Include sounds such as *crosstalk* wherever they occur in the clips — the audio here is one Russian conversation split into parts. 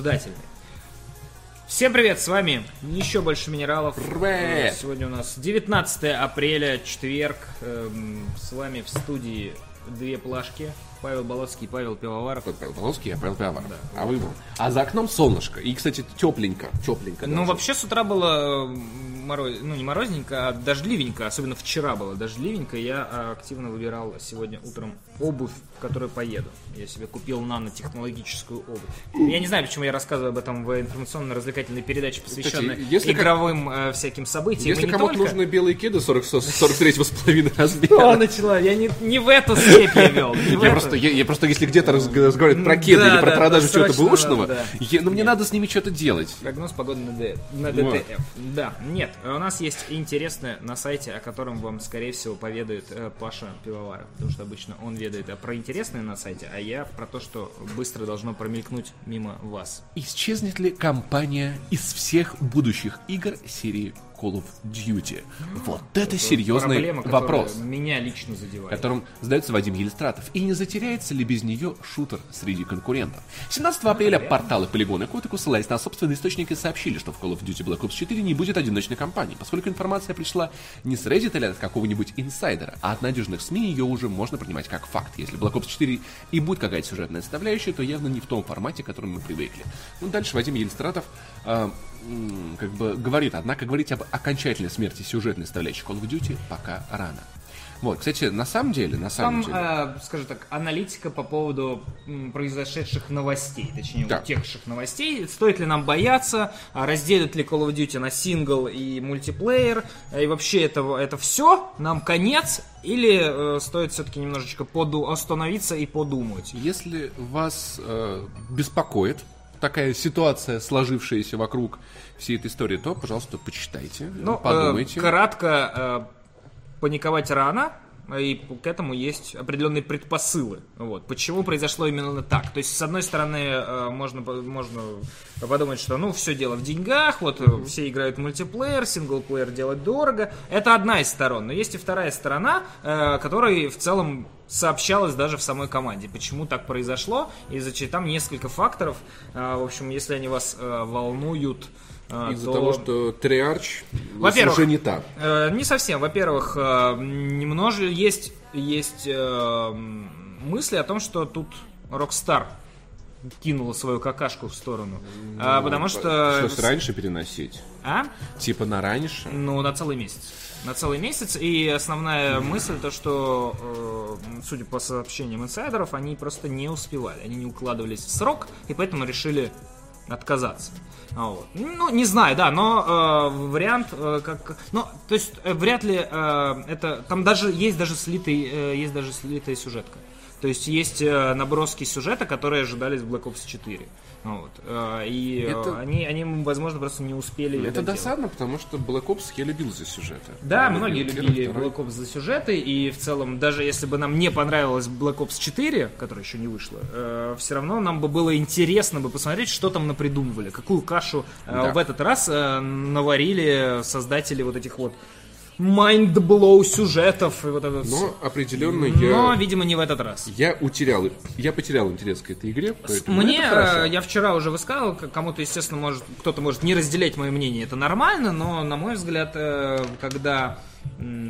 ждательный. Всем привет, с вами еще больше минералов. Привет. Сегодня у нас 19 апреля, четверг. Эм, С вами в студии две плашки. Павел Болоцкий и Павел Пивоваров. Павел Полоский, я Павел Пиавар. А вы А за окном солнышко. И, кстати, тепленько. Тепленько. Ну, даже. вообще с утра было мороз... ну, не морозненько, а дождливенько. Особенно вчера было дождливенько. Я а, активно выбирал сегодня утром обувь, в которую поеду. Я себе купил нанотехнологическую обувь. Я не знаю, почему я рассказываю об этом в информационно-развлекательной передаче, посвященной Кстати, если игровым э, всяким событиям. Если кому-то только. нужны белые кеды 40, 43 с половиной Что размера. начала? Я не, не в эту степь я вел. Я эту. Просто, я, я просто, если где-то разг- разговаривают про кеды Да, или про да, продажу да, чего-то бэушного, да. я- ну мне надо с ними что-то делать. Прогноз погоды на, Д- на Вот. ДТФ. Да, нет, у нас есть интересное на сайте, о котором вам, скорее всего, поведает э, Паша Пивоваров. Потому что обычно он ведает э, про интересное на сайте, а я про то, что быстро должно промелькнуть мимо вас. Исчезнет ли компания из всех будущих игр серии Call of Duty? Вот это серьезный Проблема, вопрос. меня лично задевает. которым задается Вадим Елистратов. И не затеряется ли без нее шутер среди конкурентов? 17 апреля порталы Polygon и Kotaku, ссылаясь на собственные источники, сообщили, что в Call of Duty Black Ops 4 не будет одиночной кампании, поскольку информация пришла не с Reddit или от какого-нибудь инсайдера, а от надежных СМИ ее уже можно принимать как факт. Если Black Ops 4 и будет какая-то сюжетная составляющая, то явно не в том формате, к которому мы привыкли. Ну, дальше Вадим Елистратов м, как бы говорит, однако говорить об окончательной смерти сюжетной составляющей Call of Duty пока рано. Вот, кстати, на самом деле, на самом Там, деле... э, скажем так, аналитика по поводу м, произошедших новостей, точнее, Да. утекших новостей. Стоит ли нам бояться, а разделят ли Call of Duty на сингл и мультиплеер, и вообще это, это все, нам конец, или э, стоит все-таки немножечко поду- остановиться и подумать? Если вас э, беспокоит такая ситуация, сложившаяся вокруг всей этой истории, то, пожалуйста, почитайте, Ну, э, подумайте. кратко, э, паниковать рано, и к этому есть определенные предпосылы. Вот. Почему произошло именно так? То есть, с одной стороны, э, можно, можно подумать, что ну все дело в деньгах, вот э, все играют в мультиплеер, синглплеер делать дорого. Это одна из сторон. Но есть и вторая сторона, э, которой в целом сообщалось даже в самой команде, почему так произошло, и зачем там несколько факторов. В общем, если они вас волнуют, э, Из-за то- того, что Триарч уже не та. Э, не совсем. Во-первых, э, немного есть, есть э, мысли о том, что тут Rockstar кинула свою какашку в сторону. А, потому что... Что, раньше переносить? А? Типа на раньше? Ну, на целый месяц. На целый месяц. И основная мысль то, что, э, судя по сообщениям инсайдеров, они просто не успевали. Они не укладывались в срок, и поэтому решили отказаться. А Вот. Ну, не знаю, да, но э, вариант э, как, ну, то есть э, вряд ли э, это, там даже есть даже слитый, э, есть даже слитая сюжетка. То есть есть э, наброски сюжета, которые ожидались в Black Ops 4. Ну Вот. Э, И э, Это- они, они, возможно, просто не успели Это доделать. досадно, потому что Black Ops я любил за сюжеты. Да, Первый, многие первый, любили второй. Black Ops за сюжеты, и в целом, даже если бы нам не понравилась Black Ops 4, которая еще не вышла, все равно нам бы было интересно бы посмотреть, что там напридумывали, какую кашу э, Да. в этот раз э, наварили создатели вот этих вот майндблоу сюжетов и вот это. Но определенно Но, я... видимо, не в этот раз. Я утерял, я потерял интерес к этой игре, Мне, э, я вчера уже высказал, кому-то, естественно, может, кто-то может не разделять мое мнение, это нормально, но, на мой взгляд, э, когда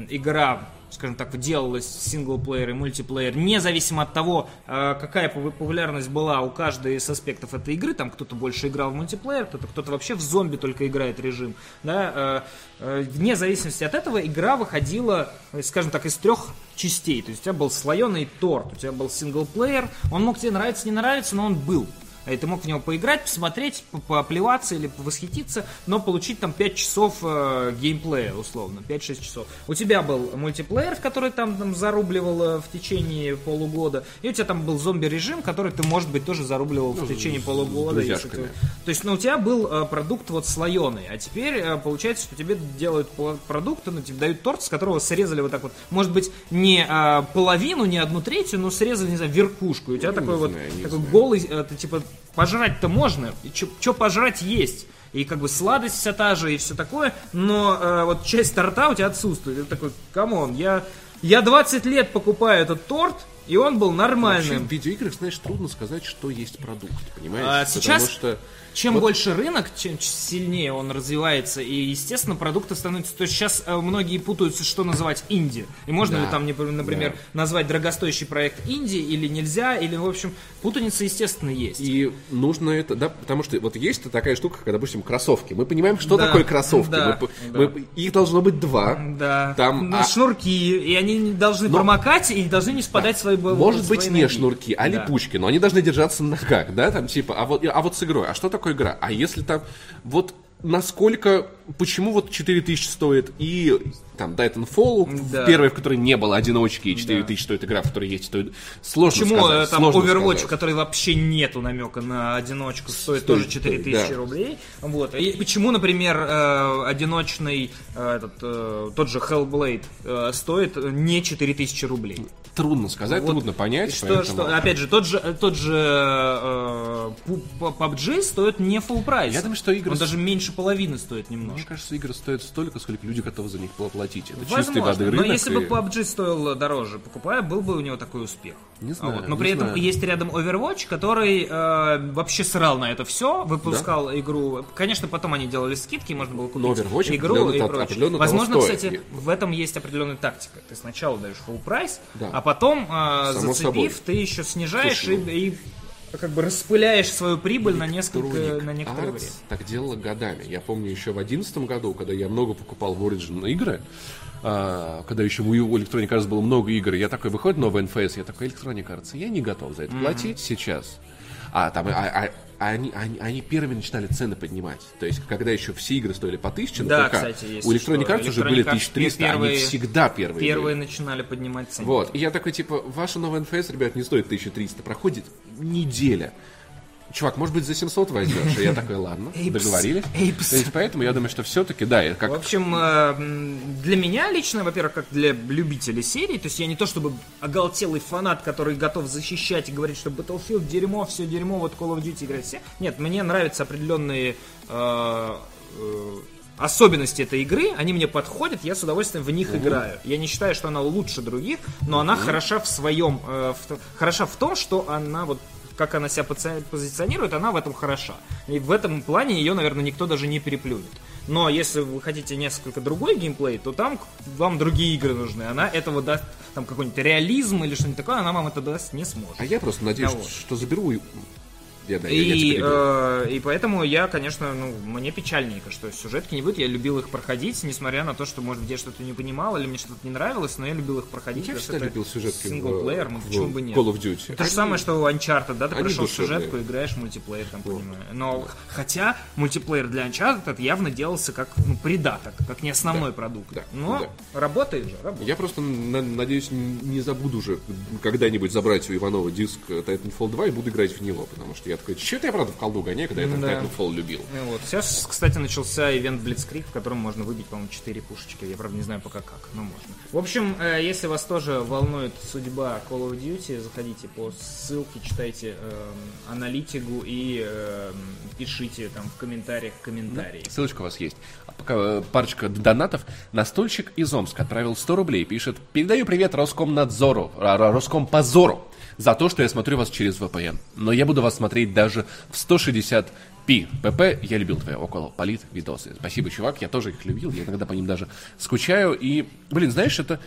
игра, скажем так, делалась синглплеер и мультиплеер, независимо от того, э, какая популярность была у каждой из аспектов этой игры, там кто-то больше играл в мультиплеер, кто-то, кто-то вообще в зомби только играет режим, да, э, э, вне зависимости от этого игра выходила, скажем так, из трех частей, то есть у тебя был слоеный торт, у тебя был синглплеер, он мог тебе нравиться, не нравиться, но он был. И ты мог в него поиграть, посмотреть, по- поплеваться или восхититься, но получить там 5 часов э, геймплея, условно, 5-6 часов. У тебя был мультиплеер, в который там, там зарубливал э, в течение полугода, и у тебя там был зомби-режим, который ты, может быть, тоже зарубливал в течение полугода. если друзьяшками. ты- То есть, ну, у тебя был э, продукт вот слоеный, а теперь э, получается, что тебе делают продукты, ну, тебе дают торт, с которого срезали вот так вот, может быть, не э, половину, не одну третью, но срезали, не знаю, верхушку. И у тебя Не такой вот, знаю, такой знаю. голый, э, ты, типа, пожрать-то можно, что пожрать есть. И как бы сладость вся та же, и все такое, но э, вот часть торта у тебя отсутствует. Ты такой, камон, я, я 20 лет покупаю этот торт, И он был Вообще нормальным. в видеоиграх, знаешь, трудно сказать, что есть продукт, понимаешь? А сейчас- Потому что Чем Вот- больше рынок, чем сильнее он развивается, и, естественно, продукты становятся... То есть сейчас э, многие путаются, что называть инди. И можно Да, ли там, например, назвать дорогостоящий проект инди, или нельзя, или, в общем, путаница, естественно, есть. И нужно это, да, потому что вот есть такая штука, как, допустим, кроссовки. Мы понимаем, что Да, такое кроссовки. да, Мы да. мы- их должно быть два. Да, Там, Ну, а- шнурки, и они должны Но- промокать и должны не спадать в свои Может в быть, свои не ноги. шнурки, а Да. липучки, но они должны держаться на ногах, да, там типа, а вот, а вот с игрой, а что такое игра? А если там, вот насколько, почему вот 4000 стоит и там Titanfall, Да. в первой, в которой не было одиночки, и 4000 стоит игра, в которой есть, стоит, сложно Почему сказать, э, там сложно Overwatch, сказать. в которой вообще нету намека на одиночку, стоит, Стоит, тоже стоит, 4000 да. рублей. Вот. И почему, например, э, одиночный э, этот, э, тот же Hellblade э, стоит не 4000 рублей? Трудно сказать, Вот трудно понять, Что, поэтому- что, опять же, тот же, тот же э, PUBG стоит не full прайс. Я думаю, что игры Он даже меньше половины стоит немножко. Мне кажется, игры стоят столько, сколько люди готовы за них платить. Это чистой Возможно, воды но рынок. если бы и- PUBG стоил дороже, покупая, был бы у него такой успех. Не знаю, вот. Но не при этом знаю. есть рядом Overwatch, который э, вообще срал на это все, выпускал игру. Конечно, потом они делали скидки, можно было купить Но Overwatch игру и прочее. определенно того Возможно, стоит. кстати, в этом есть определенная тактика. Ты сначала даешь full прайс, Да. а потом, э, Само зацепив, собой. ты еще снижаешь Слушай, и, и как бы распыляешь свою прибыль на несколько на некоторое время. так делала годами. Я помню еще в одиннадцатом году, когда я много покупал в Origin игры, а, когда еще у Electronic Arts было много игр, я такой, выходит новый NFS, я такой, Electronic Arts, я не готов за это платить сейчас. А там, а, а- а они, они, они первыми начинали цены поднимать. То есть, когда еще все игры стоили по 1000 на Да, ПК, кстати, есть. у Electronic Arts уже были Arts 1300, они первые- всегда первые. Первые были. начинали поднимать цены. Вот, и я такой, типа, ваша новая NFS, ребят, не стоит 1300, проходит неделя. Чувак, может быть, за 700 возьмешь? И я такой, ладно, Эйпс, договорились. эйпс. То есть, поэтому я думаю, что все-таки, да, это В как... общем, э, для меня лично, во-первых, как для любителей серии, то есть я не то чтобы оголтелый фанат, который готов защищать и говорить, что Battlefield дерьмо, все дерьмо, вот Call of Duty играть все. Нет, мне нравятся определенные э, э, особенности этой игры, они мне подходят, я с удовольствием в них играю. Я не считаю, что она лучше других, но она хороша в своем, э, в хороша в том, что она вот как она себя позиционирует, она в этом хороша. И в этом плане ее, наверное, никто даже не переплюнет. Но если вы хотите несколько другой геймплей, то там вам другие игры нужны. Она этого даст, там какой-нибудь реализм или что-нибудь такое, она вам это даст не сможет. А я просто надеюсь, вот. что заберу... и- Я, да, я- я И, перебил. э, и поэтому я, конечно, ну, мне печальненько, что сюжетки не будет. Я любил их проходить, несмотря на то, что, может быть, я что-то не понимал или мне что-то не нравилось, но я любил их проходить. Я всегда любил сюжетки в- Синглплеер, ну в почему бы нет? Call of Duty. То же Они- самое, что у Uncharted, да, ты они прошел душевные. сюжетку, играешь в мультиплеер, там, понимаю. Но хотя мультиплеер для Uncharted это явно делался как ну, придаток, как не основной продукт. да, Но работает же, работает. Я просто на- надеюсь, не забуду уже когда-нибудь забрать у Иванова диск Titanfall 2 и буду играть в него, потому что я такой, что-то я правда в колду гоняю, когда я этот Да. Titanfall любил. Ну Вот. Сейчас, кстати, начался ивент Blitzkrieg, в котором можно выбить, по-моему, 4 пушечки. Я, правда, не знаю пока как, но можно. В общем, э, если вас тоже волнует судьба Call of Duty, заходите по ссылке, читайте эм, аналитику и эм, пишите там в комментариях комментарии. Ссылочка у вас есть. А пока э, парочка донатов. Настольщик из Омска отправил 100 рублей. Пишет, передаю привет Роскомнадзору, Ро- Роскомпозору за то, что я смотрю вас через VPN. Но я буду вас смотреть даже в 160p. ПП, я любил твои около полит видосы. Спасибо, чувак, я тоже их любил. Я иногда по ним даже скучаю. И, блин, знаешь, это...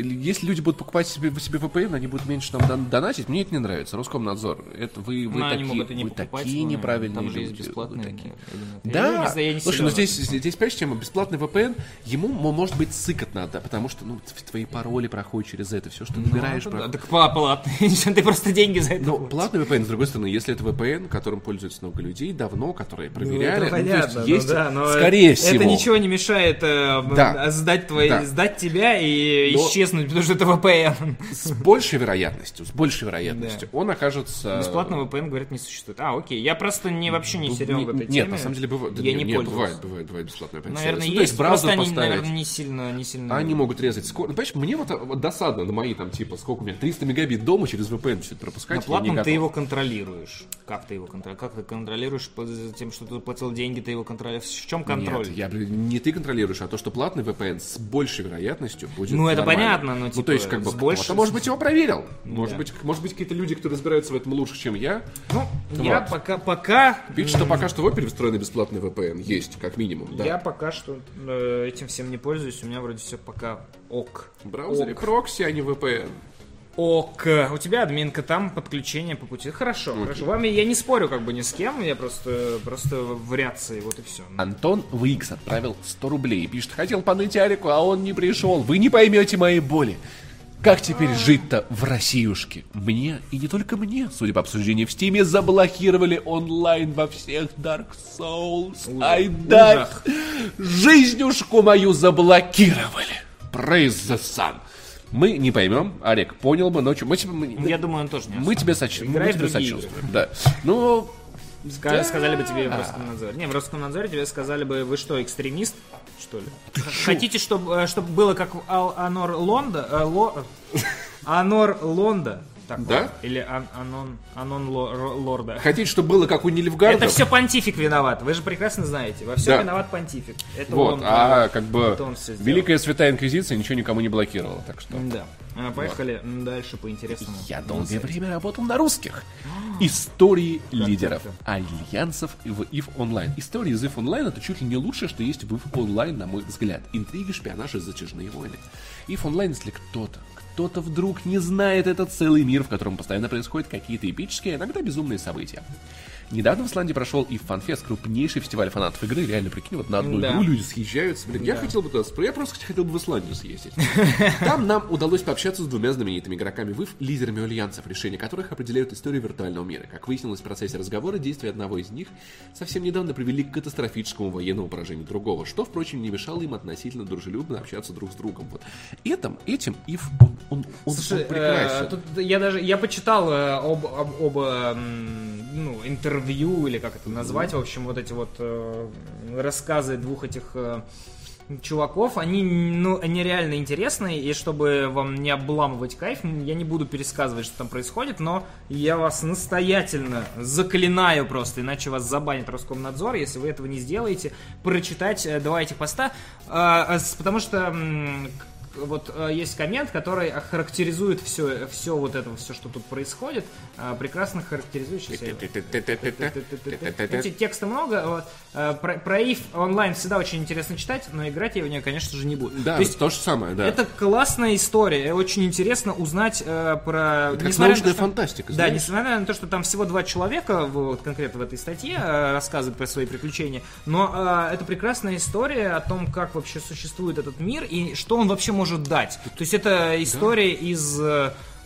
Если люди будут покупать себе, себе VPN, они будут меньше нам дон- донатить. Мне это не нравится. Роскомнадзор. Это вы, вы Ну, они такие, могут и не вы покупать, такие но неправильные Там же есть люди. Вы бесплатные такие. элементы. Я Да, не знаю, я не слушай, ну здесь, здесь, понимаешь, тема, бесплатный VPN, ему мо- может быть сыкотно, да, потому что, ну, твои пароли проходят через это, все, что ты набираешь, Ну, про- да, так по- платный. *laughs* Ты просто деньги за это Но платишь. платный VPN, с другой стороны, если это VPN, которым пользуется много людей давно, которые Ну, проверяли, это ну, то есть понятно, ну есть, да, но скорее это всего. ничего не мешает э, Да. сдать, твои, Да. сдать тебя и Но- исчезнуть, потому что это VPN. С большей вероятностью, с большей вероятностью, он окажется... Бесплатного VPN, говорят, не существует. А, окей. Я просто не вообще не не- в этой Нет, теме. на самом деле бывает. Я не нет, бывает, бывает, бывает бесплатный VPN. Наверное, есть. Ну, то есть браузер просто они, наверное, не сильно, не сильно. Они могут резать скорость. Ну, понимаешь, мне вот, вот досадно на мои там, типа, сколько у меня, 300 мегабит дома через VPN все это пропускать. На платном ты его контролируешь. Как ты его контролируешь? Как ты контролируешь тем, что ты платил деньги, ты его контролируешь? В чем контроль? Нет, я, не ты контролируешь, а то, что платный VPN с большей вероятностью будет Ну, это нормальным. Понятно, но, ну, типа, то есть, как бы, больше- кто-то, может быть, его проверил. Может Да. быть, может быть, какие-то люди, кто разбираются в этом лучше, чем я, Ну, я Вот. пока, пока, пишут, что пока что в опере встроенный бесплатный VPN. Есть, как минимум, да. я пока что э, этим всем не пользуюсь, у меня вроде все пока ок. В браузере Ок. прокси, а не VPN. Ок. У тебя админка, там подключение по пути. Хорошо, хорошо. Вами я не спорю как бы ни с кем, я просто, просто в реакции, вот и все. Антон VX отправил 100 рублей. Пишет, хотел поныть Арику, а он не пришел. Вы не поймете моей боли. Как теперь жить-то в Россиюшке? Мне, и не только мне, судя по обсуждению в Стиме, заблокировали онлайн во всех Dark Souls. Ай да! Жизнюшку мою заблокировали. Praise the sun. Мы не поймем, Олег, понял бы, но мы, тебе- мы, Я думаю, он тоже не мы тебе, соч- мы тебе сочувствуем. Да. Ну, Ска- Сказали бы тебе в Роскомнадзоре. Не, в Роскомнадзоре тебе сказали бы, вы что, экстремист, что ли? Хотите, чтобы чтобы было как Анор Лонда? э, Ло- Анор Лонда? Так, Да? вот. Или Ан- Анон, Анон Лорда? хотите, чтобы было как у Нильфгарда? *laughs* Это все понтифик виноват. Вы же прекрасно знаете. Во всем Да. виноват понтифик. Это Вот, он, а э, как бы это он. Великая Святая Инквизиция ничего никому не блокировала, так что... Да. А, Поехали м, дальше по интересному. Я долгое время работал на русских. *gasps* Истории лидеров, так, альянсов в EVE Online. Истории из EVE Online это чуть ли не лучшее, что есть в EVE Online, на мой взгляд. Интриги, шпионаж и затяжные войны. EVE Online, если кто-то, кто-то вдруг не знает, это целый мир, в котором постоянно происходят какие-то эпические, иногда безумные события. Недавно в Исландии прошел и FanFest, крупнейший фестиваль фанатов игры. Реально, прикинь, вот на одну Да. игру люди съезжаются. Блин, я хотел бы туда Я просто хотел бы в Исландию съездить. *laughs* Там нам удалось пообщаться с двумя знаменитыми игроками ВИФ, лидерами альянсов, решения которых определяют историю виртуального мира. Как выяснилось в процессе разговора, действия одного из них совсем недавно привели к катастрофическому военному поражению другого, что, впрочем, не мешало им относительно дружелюбно общаться друг с другом. Вот. Этим, этим ИФ, он, он, он Слушай, прекрасен. э, тут я даже я почитал э, об, об, оба м, ну, интервью или как это назвать, в общем, вот эти вот э, рассказы двух этих э, чуваков, они, ну, они реально интересные, и чтобы вам не обламывать кайф, я не буду пересказывать, что там происходит, но я вас настоятельно заклинаю просто, иначе вас забанит Роскомнадзор, если вы этого не сделаете, прочитать э, два этих поста, э, с- потому что вот э, есть коммент, который характеризует все, все вот это, все, что тут происходит, э, прекрасно характеризует. Сейчас я его- Видите, текста много. Э, Про, про онлайн всегда очень интересно читать, но играть я в нее, конечно же, не буду. Да, То есть то же самое, да. это классная история. Очень интересно узнать э, про... на научная фантастика, Да, несмотря на то, что там всего два человека, вот конкретно в этой статье, э, рассказывают про свои приключения, но э, это прекрасная история о том, как вообще существует этот мир и что он вообще может дать. То есть это история из...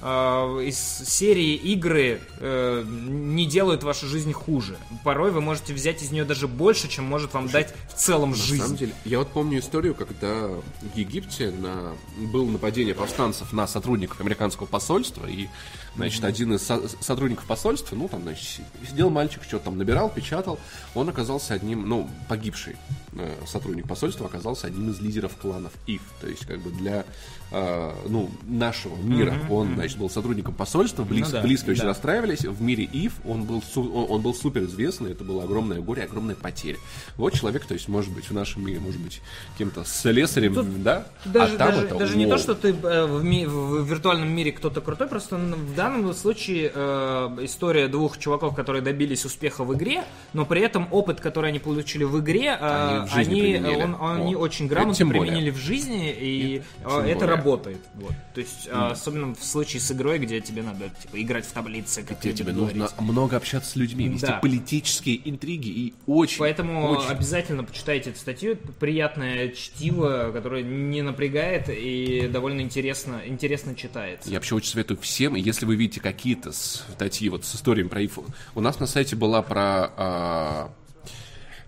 э, из серии игры э, не делают вашу жизнь хуже. Порой вы можете взять из нее даже больше, чем может вам дать в целом На жизнь. самом деле, я вот помню историю, когда в Египте на... было нападение повстанцев на сотрудников американского посольства, и, значит, один из со- сотрудников посольства, ну, там, значит, сидел мальчик, что-то там набирал, печатал, он оказался одним, ну, погибший э, сотрудник посольства оказался одним из лидеров кланов ИФ, то есть, как бы для, э, ну, нашего мира он, значит, был сотрудником посольства, близ- Ну да, близко очень да. расстраивались, в мире ИФ он был, он, он был супер известный, это было огромное горе, огромная потеря. Вот человек, то есть, может быть, в нашем мире, может быть, кем-то слесарем, да? Даже, а там даже, это, даже не то, что ты э, в, ми- в виртуальном мире кто-то крутой, просто в данном случае э, история двух чуваков, которые добились успеха в игре, но при этом опыт, который они получили в игре, э, Они в жизни они, применили. он- они Вот. очень грамотно применили в жизни, и э, тем это более. работает. Вот. То есть, э, особенно в случае с игрой, где тебе надо типа, играть в таблице, как Где тебе говорить. нужно много общаться с людьми, вести Да. политические интриги и очень, Поэтому очень обязательно почитайте эту статью. Это приятное чтиво, которое не напрягает и довольно интересно, интересно читается. Я вообще очень советую всем, и если вы видите какие-то статьи вот с историями про ИФ, у нас на сайте была про а,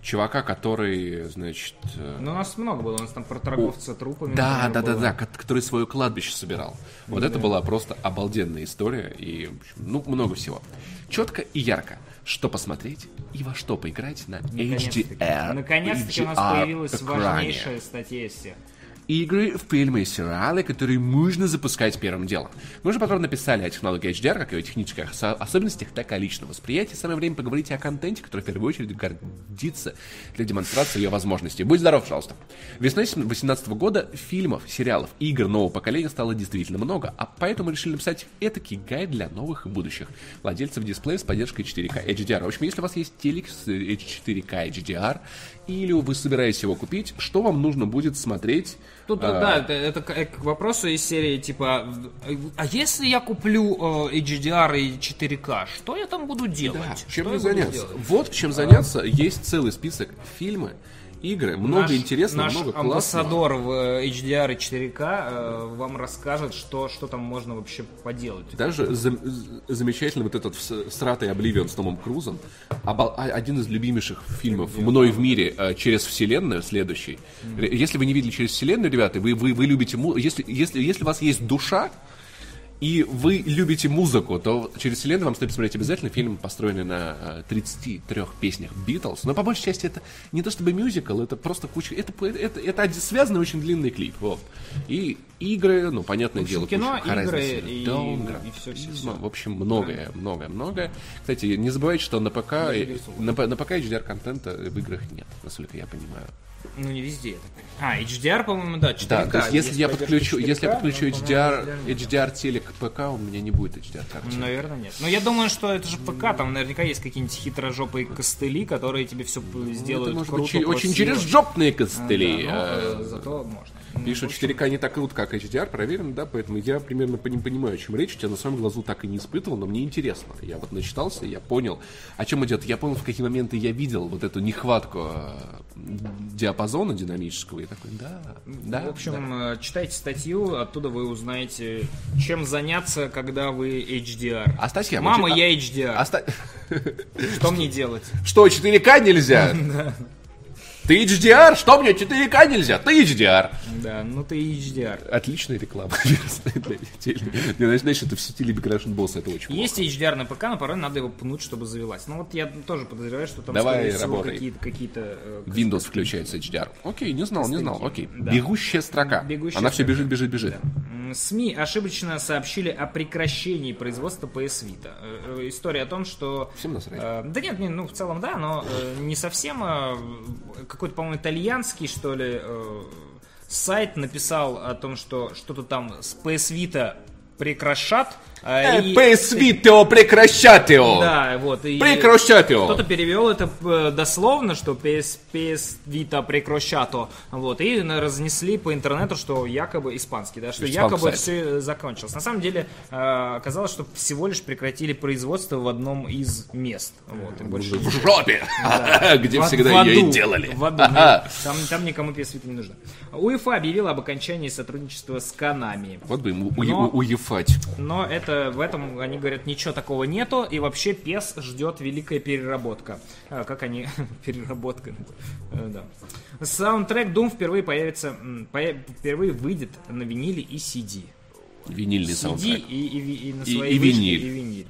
чувака, который, значит, э, Ну, у нас много было, у нас там про торговца трупами. Да, например, да, да, было. да, ко- который свое кладбище собирал. Вот это была просто обалденная история и, ну, много всего. Четко и ярко. Что посмотреть и во что поиграть на Наконец-таки. HDR. Наконец-таки у нас HDR появилась экране. важнейшая статья всех. Игры, фильмы и сериалы, которые можно запускать первым делом. Мы уже подробно написали о технологии HDR, как и о технических ос- особенностях, так и о личном восприятии. Самое время поговорить о контенте, который в первую очередь гордится для демонстрации ее возможностей. Будь здоров, пожалуйста. Весной 2018 года фильмов, сериалов, игр нового поколения стало действительно много, а поэтому решили написать этакий гайд для новых и будущих владельцев дисплея с поддержкой 4К HDR. В общем, если у вас есть телек с 4К HDR, или вы собираетесь его купить, что вам нужно будет смотреть? Тут, а, да, это, это к, к вопросу из серии, типа, а если я куплю э, HDR и 4К, что я там буду делать? Да, чем мне заняться? Вот чем заняться. Есть целый список фильмы, игры, много Наш- интересного, наш много классного. амбассадор в э, HDR и 4К э, вам расскажет, что, что там можно вообще поделать. Даже зам- з- замечательный вот этот сратый Обливион с Томом Крузом, обал- а- один из любимейших фильмов мной в мире э, через вселенную, следующий. Ре- Если вы не видели через вселенную, ребята, вы, вы, вы любите если, если, если у вас есть душа, и вы любите музыку, то через вселенную вам стоит посмотреть обязательно фильм, построенный на э, 33 песнях Битлз. Но по большей части это не то чтобы мюзикл, это просто куча... Это, это, это один связанный очень длинный клип. Вот. И игры, ну, понятное дело, кино, куча игры и- Dawn, и всё, всё, графизма. всё. В общем, многое, многое, многое. Кстати, не забывайте, что на ПК, на, на ПК HDR-контента в играх нет, насколько я понимаю. Ну, не везде это. А, HDR, по-моему, да, 4К. Да, то есть если я поддержка подключу, 4К, если я подключу но, HDR. HDR телек к ПК, у меня не будет HDR картинки. Наверное, нет. Но я думаю, что это же ПК, там наверняка есть какие-нибудь хитрожопые костыли, которые тебе все сделают Ну, Это может круто, быть очень через жопные Да, костыли. но, э, э, зато можно. Пишут, общем, 4К не так круто, как HDR, проверено, да, поэтому я примерно пони- понимаю, о чем речь. Я на своем глазу так и не испытывал, но мне интересно. Я вот начитался, я понял, о чем идет. Я понял, в какие моменты я видел вот эту нехватку э, диапазона динамического. И такой, да, да. В общем, да. э, читайте статью, оттуда вы узнаете, чем заняться, когда вы HDR. А статья, Мама, а- я HDR. Оста- Что мне делать? Что, 4К нельзя? *laughs* Ты HDR? Что мне 4К нельзя? Ты HDR. Да, ну ты HDR. Отличная реклама. *laughs* для знаешь, это в стиле Big Russian Boss, это очень. Есть HDR на ПК, но порой надо его пнуть, чтобы завелась. Ну вот я тоже подозреваю, что там, Давай, какие-то... какие-то э, Windows включается HDR. Окей, не знал, не знал. Окей. Бегущая строка. Она все бежит, бежит, бежит. СМИ ошибочно сообщили о прекращении производства PS Vita. Э, э, История о том, что... Всем насрать. Да нет, не, ну в целом да, но не совсем. Какой-то, по-моему, итальянский, что ли, э, сайт написал о том, что что-то там с PS Vita прекращат. А, и- Vita прекращать его! Да, вот. И Прекращать его! Кто-то перевел это э, дословно, что PS, PS Vita прекращато. Вот, и разнесли по интернету, что якобы испанский, да, что якобы сайт. все закончилось. На самом деле оказалось, что всего лишь прекратили производство в одном из мест. Вот, и больше В жопе! *laughs* Где в- всегда в ее и делали. в аду. Ага. Там, там никому PS Vita не нужно. УЕФА объявила об окончании сотрудничества с Канами. Вот бы ему Но- уефать. Но это в этом, они говорят, ничего такого нету, и вообще PES ждет великая переработка. А, как они... *laughs* переработка. Э, Да. Саундтрек Doom впервые появится, м, поя- впервые выйдет на виниле и CD. Винильный CD саундтрек. и, и, ви- и на И- своей и вышке, виниль. и виниль.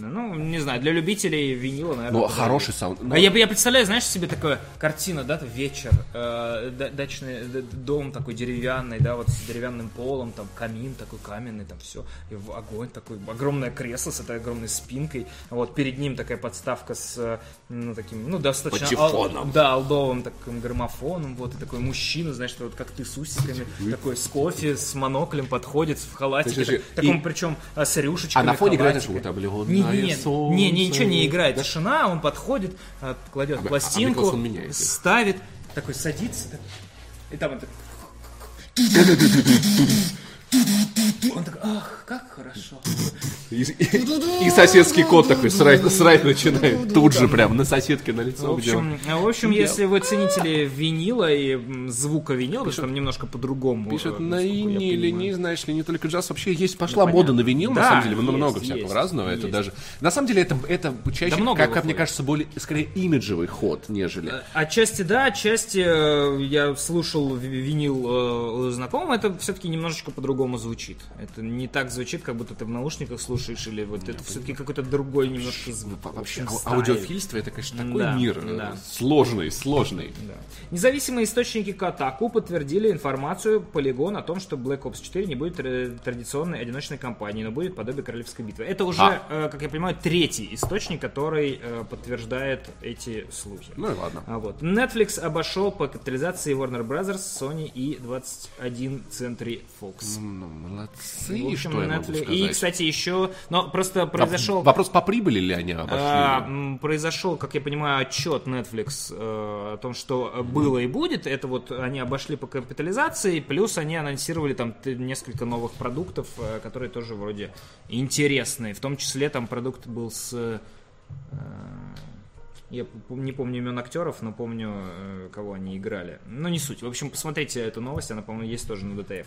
Ну, не знаю, для любителей винила, наверное. Ну, подойдет. хороший саунд. ну, А я, я представляю, знаешь, себе такая картина, да, вечер, э, да- дачный дом такой деревянный, да, вот с деревянным полом, там камин такой каменный, там все, и огонь такой, огромное кресло с этой огромной спинкой, вот перед ним такая подставка с, э, ну, таким, ну, достаточно... Патефоном. да, алдовым таким граммофоном, вот, и такой мужчина, знаешь, вот как ты с усиками, такой с кофе, с моноклем подходит, в халатике, так- таком, и- причем э, с рюшечками, А на фоне играет облегонное Не, не, солнце. не, не, ничего не играет. Тишина, он подходит, а, кладет А, а пластинку, Микkelсон меняет их. ставит, такой садится, так, и там *laughs* он так... Он такой, ах, как хорошо. И, и- и соседский кот такой срать, срать начинает. Тут же прям на соседке на лицо. В где он. общем, в общем, если вы ценители винила и звука винила, потому что там немножко по-другому. Пишет э, на насколько я виниле, понимаю. не знаешь ли, не только джаз, вообще есть, пошла Ну, мода понятно. на винил, на самом деле, есть, много всякого есть, разного, это даже... На самом деле, это, это чаще, Да как, как мне кажется, более, скорее, имиджевый ход, нежели... Отчасти да, отчасти э, я слушал ви- винил э, у знакомого, это все-таки немножечко по-другому по-другому звучит. Это не так звучит, как будто ты в наушниках слушаешь, или вот это все-таки какой-то другой немножко звук. Во- Вообще, стиль. аудиофильство это, конечно, такой Да, мир э, да. сложный, сложный. Да. Независимые источники Kotaku подтвердили информацию Polygon о том, что Black Ops 4 не будет тра- традиционной одиночной кампанией, но будет подобие королевской битвы. Это уже, А. э, как я понимаю, третий источник, который э, подтверждает эти слухи. Ну и ладно. А вот. Netflix обошел по капитализации Warner Bros., Sony и 21 Century Fox. Ну, молодцы, В общем, что могу сказать. И, кстати, еще... Но просто А произошел... Вопрос, по прибыли ли они обошли? А, произошел, как я понимаю, отчет Netflix э, о том, что э, было и будет. Это вот они обошли по капитализации, плюс они анонсировали там несколько новых продуктов, э, которые тоже вроде интересные. В том числе там продукт был с... я не помню имен актеров, но помню, э, кого они играли. Ну, не суть. В общем, посмотрите эту новость, она, по-моему, есть тоже на ДТФ.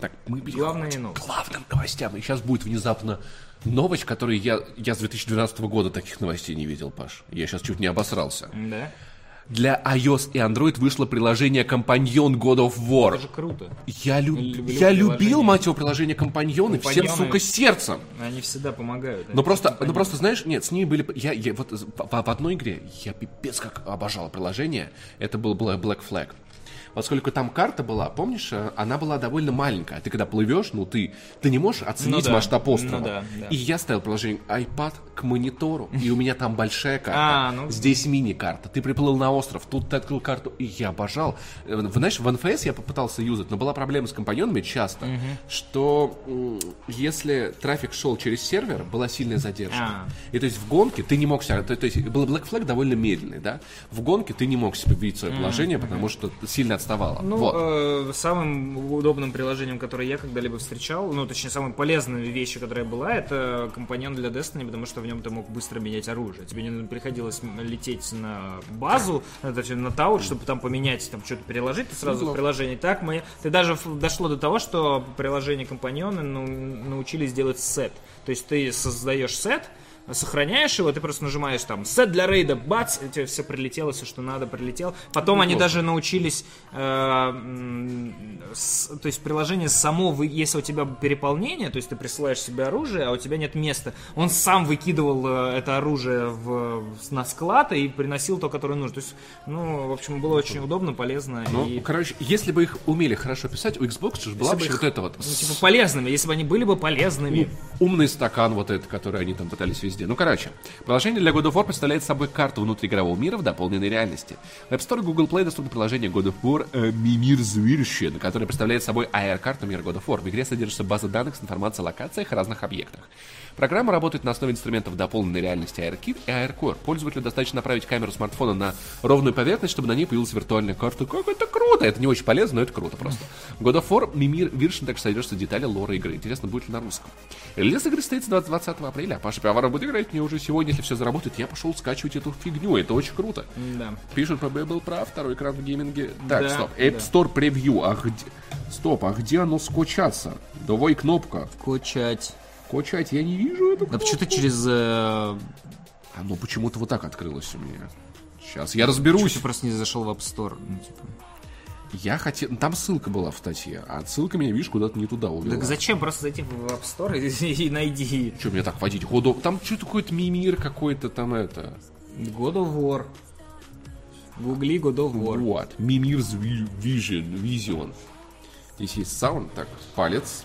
Так, мы Главные к новости. главным новостям. И сейчас будет внезапно новость, которую я, я с 2012 года таких новостей не видел, Паш. Я сейчас чуть не обосрался. Да? Для iOS и Android вышло приложение Компаньон God of War. Это же круто. Я, люб- Люблю я любил, мать его, приложение Компаньоны всем, Компаньоны. сука, сердцем. Они всегда помогают. Но просто, всегда ну просто, знаешь, нет, с ними были... Я, я вот в, в- в одной игре я пипец как обожал приложение. Это был Bla- Black Flag. Поскольку там карта была, помнишь, э, она была довольно маленькая. Ты когда плывешь, ну ты, ты не можешь оценить Ну да, масштаб острова. ну да, да. И я ставил приложение iPad к монитору, *laughs* и у меня там большая карта. А, ну. Здесь мини-карта. Ты приплыл на остров, тут ты открыл карту, и я обожал. Э, Знаешь, в NFS я попытался юзать, но была проблема с компаньонами часто, что м, если трафик шел через сервер, была сильная задержка. А. И то есть в гонке ты не мог себя... То, то есть был Black Flag довольно медленный, да? В гонке ты не мог себе видеть свое положение, потому что сильно отставало. Ну, вот. э, самым удобным приложением, которое я когда-либо встречал, ну, точнее, самой полезной вещью, которая была, это компаньон для Destiny, потому что в нем ты мог быстро менять оружие. Тебе не приходилось лететь на базу, э, точнее, на таут, чтобы там поменять, там что-то переложить, ты сразу в приложение. Так мы... Ты даже дошло до того, что приложение компаньоны ну, научились делать сет. То есть ты создаешь сет, сохраняешь его, ты просто нажимаешь там сет для рейда, бац, и тебе все прилетело, все, что надо, прилетело. Потом они даже научились, э, с- то есть приложение само, вы, если у тебя переполнение, то есть ты присылаешь себе оружие, а у тебя нет места, он сам выкидывал э, это оружие в, на склад и приносил то, которое нужно. То есть, ну, в общем, было очень удобно, полезно Ну, и короче, если бы их умели хорошо писать, у Xbox же была бы их- вот это вот ну, типа полезными, если бы они были бы полезными. умный стакан вот этот, который они там пытались везде. Ну, короче, приложение для God of War представляет собой карту внутриигрового мира в дополненной реальности. В App Store Google Play доступно приложение God of War э, Мимир Зверщин, которое представляет собой AR-карту мира God of War. В игре содержится база данных с информацией о локациях и разных объектах. Программа работает на основе инструментов дополненной реальности ARKit и ARCore. Пользователю достаточно направить камеру смартфона на ровную поверхность, чтобы на ней появилась виртуальная карта. Как это круто! Это не очень полезно, но это круто просто. God of War Мимир Виршин также содержатся детали лора игры. Интересно, будет ли на русском. Релиз игры состоится 20, 20 апреля. Паша Пиаваров будет играть мне уже сегодня, если все заработает. Я пошел скачивать эту фигню. Это очень круто. Да. Пишут, ПБ был прав, второй экран в гейминге. Так, Да, стоп. да. App Store превью. А где... Стоп, а где оно скачаться? Давай кнопка. Качать. Качать, я не вижу эту Да кнопку. почему ты через... э, Оно почему-то вот так открылось у меня. Сейчас я Почему разберусь. ты просто не зашел в App Store? Ну, типа. Я хотел... Там ссылка была в статье, а ссылка меня, видишь, куда-то не туда увела. Так зачем просто зайти в App Store и, *laughs* и найди Что мне так водить? Годов... Там что-то какой-то мимир какой-то там это... God of War. Гугли God of War. Вот. Мимир Vision. Vision. Здесь есть саунд. Так, палец.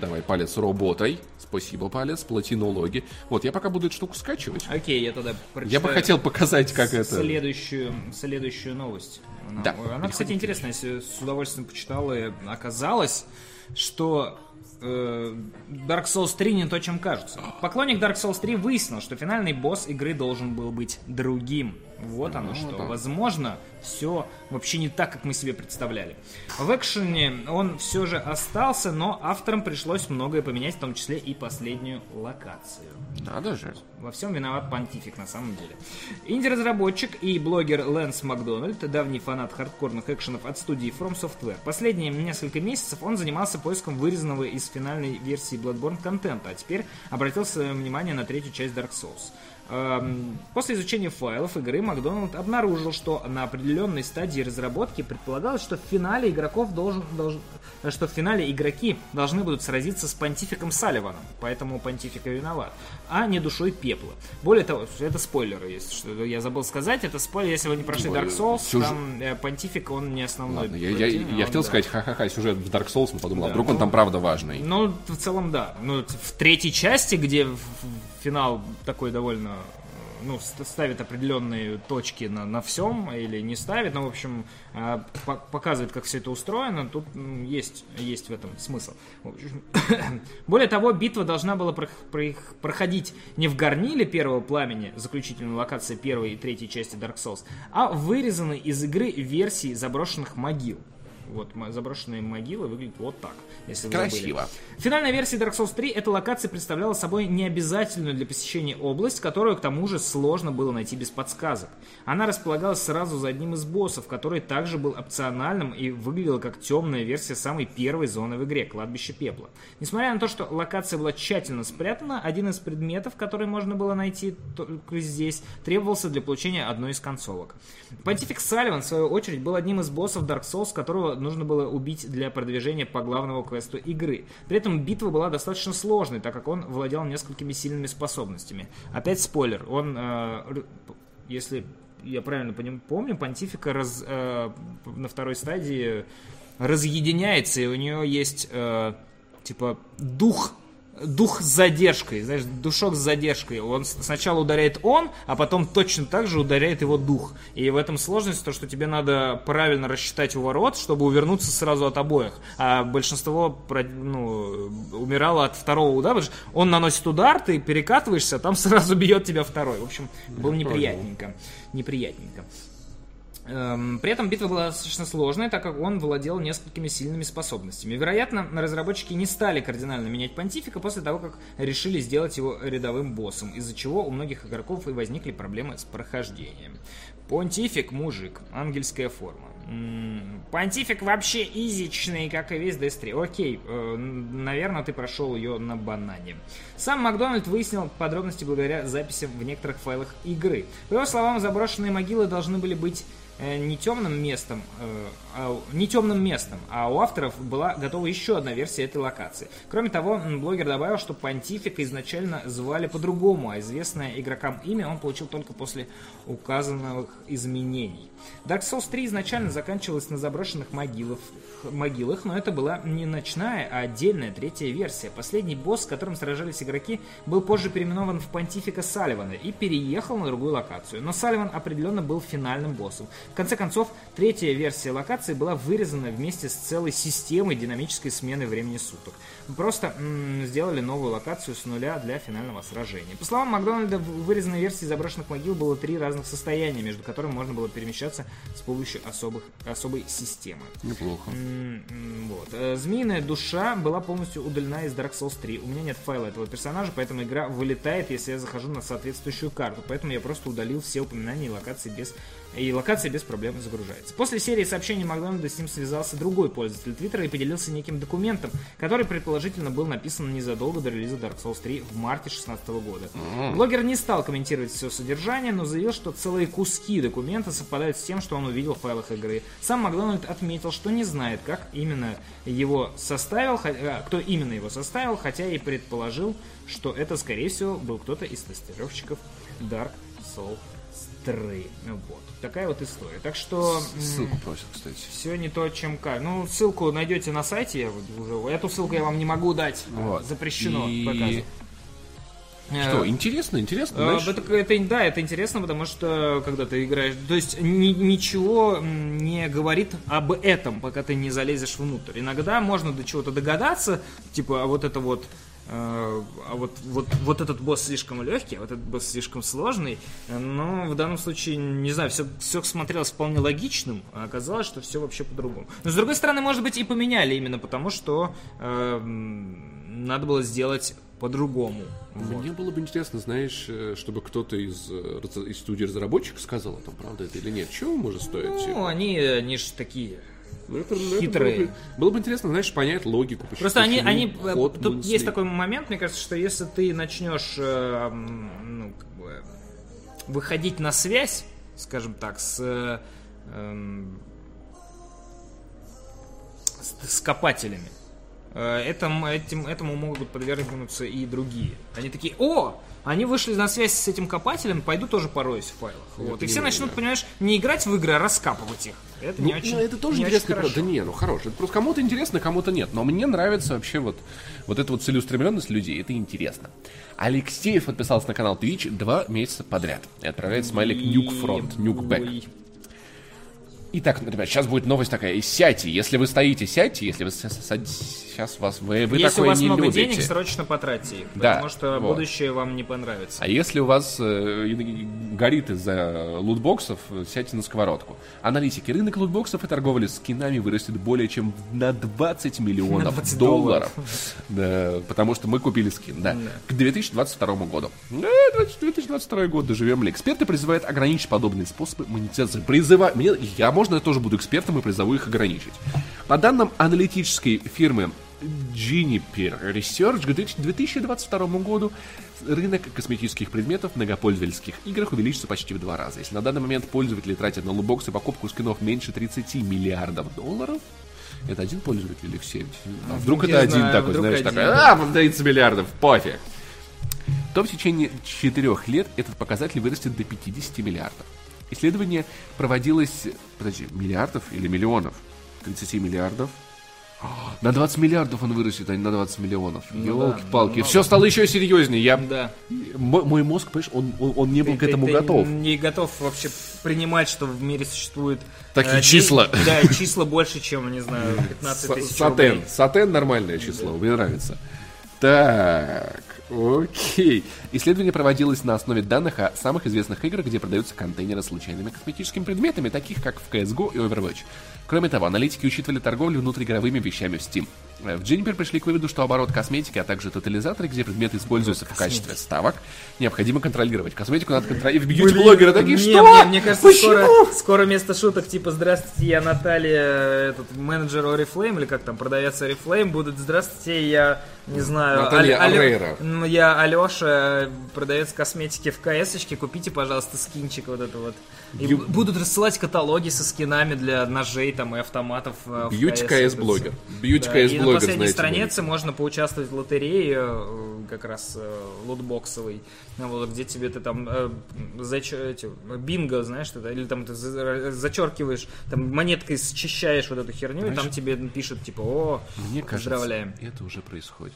Давай палец работай. Спасибо, палец. Платинологи. Вот, я пока буду эту штуку скачивать. Окей, я тогда прочитаю Я бы хотел показать, как это... следующую, следующую новость. Она, Да, она кстати, интересная, если с удовольствием почитал, и оказалось, что э, Dark Souls 3 не то, чем кажется. Поклонник Dark Souls 3 выяснил, что финальный босс игры должен был быть другим. Вот оно что. да. Возможно, все вообще не так, как мы себе представляли. В экшене он все же остался, но авторам пришлось многое поменять, в том числе и последнюю локацию. Надо же. Во всем виноват понтифик на самом деле. Инди-разработчик и блогер Лэнс Макдональд, давний фанат хардкорных экшенов от студии From Software. Последние несколько месяцев он занимался поиском вырезанного из финальной версии Bloodborne контента, а теперь обратил свое внимание на третью часть Dark Souls. Эм, После изучения файлов игры Макдональд обнаружил, что на определенной стадии разработки предполагалось, что в финале игроков должен, должен- что в финале игроки должны будут сразиться с понтификом Салливаном, поэтому понтифик и виноват, а не душой пепла. Более того, это спойлеры, если что я забыл сказать, это спойлер, если вы не прошли Dark Souls, Сюж- там э, понтифик, он не основной. Ладно, я, я- я он, хотел да. сказать, ха-ха-ха, сюжет в Dark Souls, но подумал, а Да, вдруг он ну- там правда важный. Ну, в целом, да. Ну, в третьей части, где финал такой довольно э, ну, ст- ставит определенные точки на, на всем или не ставит, но, в общем, э, по- показывает, как все это устроено, тут есть, есть в этом смысл. *coughs* Более того, битва должна была прох- прох- проходить не в горниле первого пламени, заключительной локации первой и третьей части Dark Souls, а вырезанной из игры версии заброшенных могил. Вот, заброшенные могилы выглядят вот так, если вы забыли. Красиво. В финальной версии Dark Souls 3 эта локация представляла собой необязательную для посещения область, которую к тому же сложно было найти без подсказок. Она располагалась сразу за одним из боссов, который также был опциональным и выглядел как темная версия самой первой зоны в игре – кладбище пепла. Несмотря на то, что локация была тщательно спрятана, один из предметов, который можно было найти только здесь, требовался для получения одной из концовок. Понтифик Салливан, в свою очередь, был одним из боссов Dark Souls, которого нужно было убить для продвижения по главному квесту игры. При этом битва была достаточно сложной, так как он владел несколькими сильными способностями. Опять спойлер, он, э, если я правильно помню, понтифика раз- э, на второй стадии разъединяется, и у нее есть э, типа дух дух с задержкой, знаешь, душок с задержкой. Он сначала ударяет он, а потом точно так же ударяет его дух. И в этом сложность то, что тебе надо правильно рассчитать уворот, чтобы увернуться сразу от обоих. А большинство ну, умирало от второго удара, потому что он наносит удар, ты перекатываешься, а там *laughs* сразу бьет тебя второй. В общем, было неприятненько. Неприятненько. Эм, При этом битва была достаточно сложной, так как он владел несколькими сильными способностями. Вероятно, разработчики не стали кардинально менять понтифика после того, как решили сделать его рядовым боссом, из-за чего у многих игроков и возникли проблемы с прохождением. Понтифик мужик, ангельская форма. Понтифик вообще изичный, как и весь DS3. Окей, э, наверное, ты прошел ее на банане. Сам Макдональд выяснил подробности благодаря записям в некоторых файлах игры. По его словам, заброшенные могилы должны были быть э, не темным местом, э, а, не темным местом, а у авторов была готова еще одна версия этой локации. Кроме того, блогер добавил, что Понтифика изначально звали по-другому, а известное игрокам имя он получил только после указанных изменений. Dark Souls 3 изначально заканчивалась на заброшенных могилах, могилах, но это была не ночная, а отдельная третья версия. Последний босс, с которым сражались игроки, был позже переименован в Понтифика Салливана и переехал на другую локацию. Но Салливан определенно был финальным боссом. В конце концов, третья версия локации была вырезана вместе с целой системой динамической смены времени суток. Просто м, сделали новую локацию с нуля для финального сражения. По словам Макдональда, в вырезанной версии заброшенных могил было три разных состояния, между которыми можно было перемещаться с помощью особых, особой системы. Неплохо. Вот. Э, Змеиная душа была полностью удалена из Dark Souls 3. У меня нет файла этого персонажа, поэтому игра вылетает, если я захожу на соответствующую карту. Поэтому я просто удалил все упоминания и локации без... И локация без проблем загружается. После серии сообщений Макдональда с ним связался другой пользователь Твиттера и поделился неким документом, который предположительно был написан незадолго до релиза Dark Souls 3 в марте 2016 года. Блогер не стал комментировать все содержание, но заявил, что целые куски документа совпадают с тем, что он увидел в файлах игры. Сам Макдональд отметил, что не знает, как именно его составил, а, кто именно его составил, хотя и предположил, что это, скорее всего, был кто-то из тестировщиков Dark Souls 3. Вот. Такая вот история. Так что... Ссылку просят, кстати. все не то, чем кажется. Ну, ссылку найдете на сайте. я уже, эту ссылку я вам не могу дать. Вот. Запрещено И- показывать. Что, Э, интересно, интересно, э, знаешь? это, это- да, это интересно, потому что когда ты играешь, то есть ни- ничего не говорит об этом, пока ты не залезешь внутрь. Иногда можно до чего-то догадаться, типа, а вот это вот, а вот, вот, вот этот босс слишком легкий, а вот этот босс слишком сложный. Э, Но в данном случае, не знаю, все, все смотрелось вполне логичным, а оказалось, что все вообще по-другому. Но с другой стороны, может быть, и поменяли именно потому, что э, надо было сделать по-другому. Вот. Мне было бы интересно, знаешь, э, чтобы кто-то из, э, из студии разработчиков сказал о том, правда это или нет. Чего может стоить? Ну, они, они же такие. Ну, это- ну, это хитрые. было, бы, было бы интересно, знаешь, понять логику. почему- Просто они, они, э, тут мыслей. есть такой момент, мне кажется, что если ты начнешь, э, ну, как бы, выходить на связь, скажем так, с, э, эм, с, с копателями, э, этим, этим, этому могут подвергнуться и другие. Они такие, о, они вышли на связь с этим копателем, пойду тоже пороюсь в файлах. вот. И все начнут, понимаешь, не играть в игры, а раскапывать их. Это не Ну, очень ну, это тоже не интересно. очень. Да не, ну хорош. Это просто кому-то интересно, кому-то нет. Но мне нравится вообще вот, вот эта вот целеустремленность людей. Это интересно. Алексеев подписался на канал Twitch два месяца подряд. И отправляет смайлик Back. Ой. Итак, ребят, сейчас будет новость такая. Сядьте. Если вы стоите, сядьте. Если вы сейчас вас вы, вы Если у такое вас не много любите. денег, срочно потратьте их, Да, потому что вот. будущее вам не понравится. А если у вас э, и- горит из-за лутбоксов, сядьте на сковородку. Аналитики. Рынок лутбоксов и торговли скинами вырастет более чем на 20 миллионов *laughs* На 20 долларов. Да, потому что мы купили скин, да. К 2022 году. Э, 20- 2022 год, доживем ли. Эксперты призывают ограничить подобные способы монетизации. Призываю, мне, я, можно, я тоже буду экспертом и призову их ограничить. По данным аналитической фирмы Juniper Research, к 2022 году рынок косметических предметов в многопользовательских играх увеличится почти в два раза. Если на данный момент пользователи тратят на лутбоксы и покупку скинов меньше 30 миллиардов долларов, это один пользователь или все? А вдруг не это один знаю, такой, вдруг знаешь, один, такой, а, 30 миллиардов, пофиг. То в течение четырех лет этот показатель вырастет до 50 миллиардов. Исследование проводилось, подожди, миллиардов или миллионов? 30 миллиардов. *gasps* На 20 миллиардов он вырастет, а не на 20 миллионов. Елки-палки. ну, Все стало еще серьезнее. Я... Да. Мой мозг, понимаешь, он, он, он не был к Ты- этому ты готов. Не готов вообще принимать, что в мире существует... Такие э, числа. Да, числа больше, чем, не знаю, *laughs* 15 Са- тысяч Сатен. Сатен нормальное число, мне нравится. Так, окей. Исследование проводилось на основе данных о самых известных играх, где продаются контейнеры с случайными косметическими предметами, таких как в CSGO и Overwatch. Кроме того, аналитики учитывали торговлю внутриигровыми вещами в Steam. Э, В Juniper пришли к выводу, что оборот косметики, а также тотализаторы, где предметы используются в качестве ставок, необходимо контролировать. Косметику надо контролировать. Бьюти-блогеры такие, не, что? Мне, мне кажется, скоро, скоро вместо шуток типа «Здравствуйте, я Наталья, этот, менеджер Oriflame», или как там, продавец Oriflame, будут «Здравствуйте, я, не знаю, Наталья Аль- Алё- я Алеша, продавец косметики в КС-очке, купите, пожалуйста, скинчик вот это вот». И Ю- б- будут рассылать каталоги со скинами для ножей там и автоматов э, в Бьюти CS. КС блогер. На последней странице можно поучаствовать в лотерее, э, как раз э, лутбоксовой, ну, вот, где тебе ты там э, зач- эти, бинго, знаешь, что или там ты за- зачеркиваешь, там монеткой счищаешь вот эту херню, и там тебе пишут типа, о, Мне кажется, поздравляем. это уже происходит.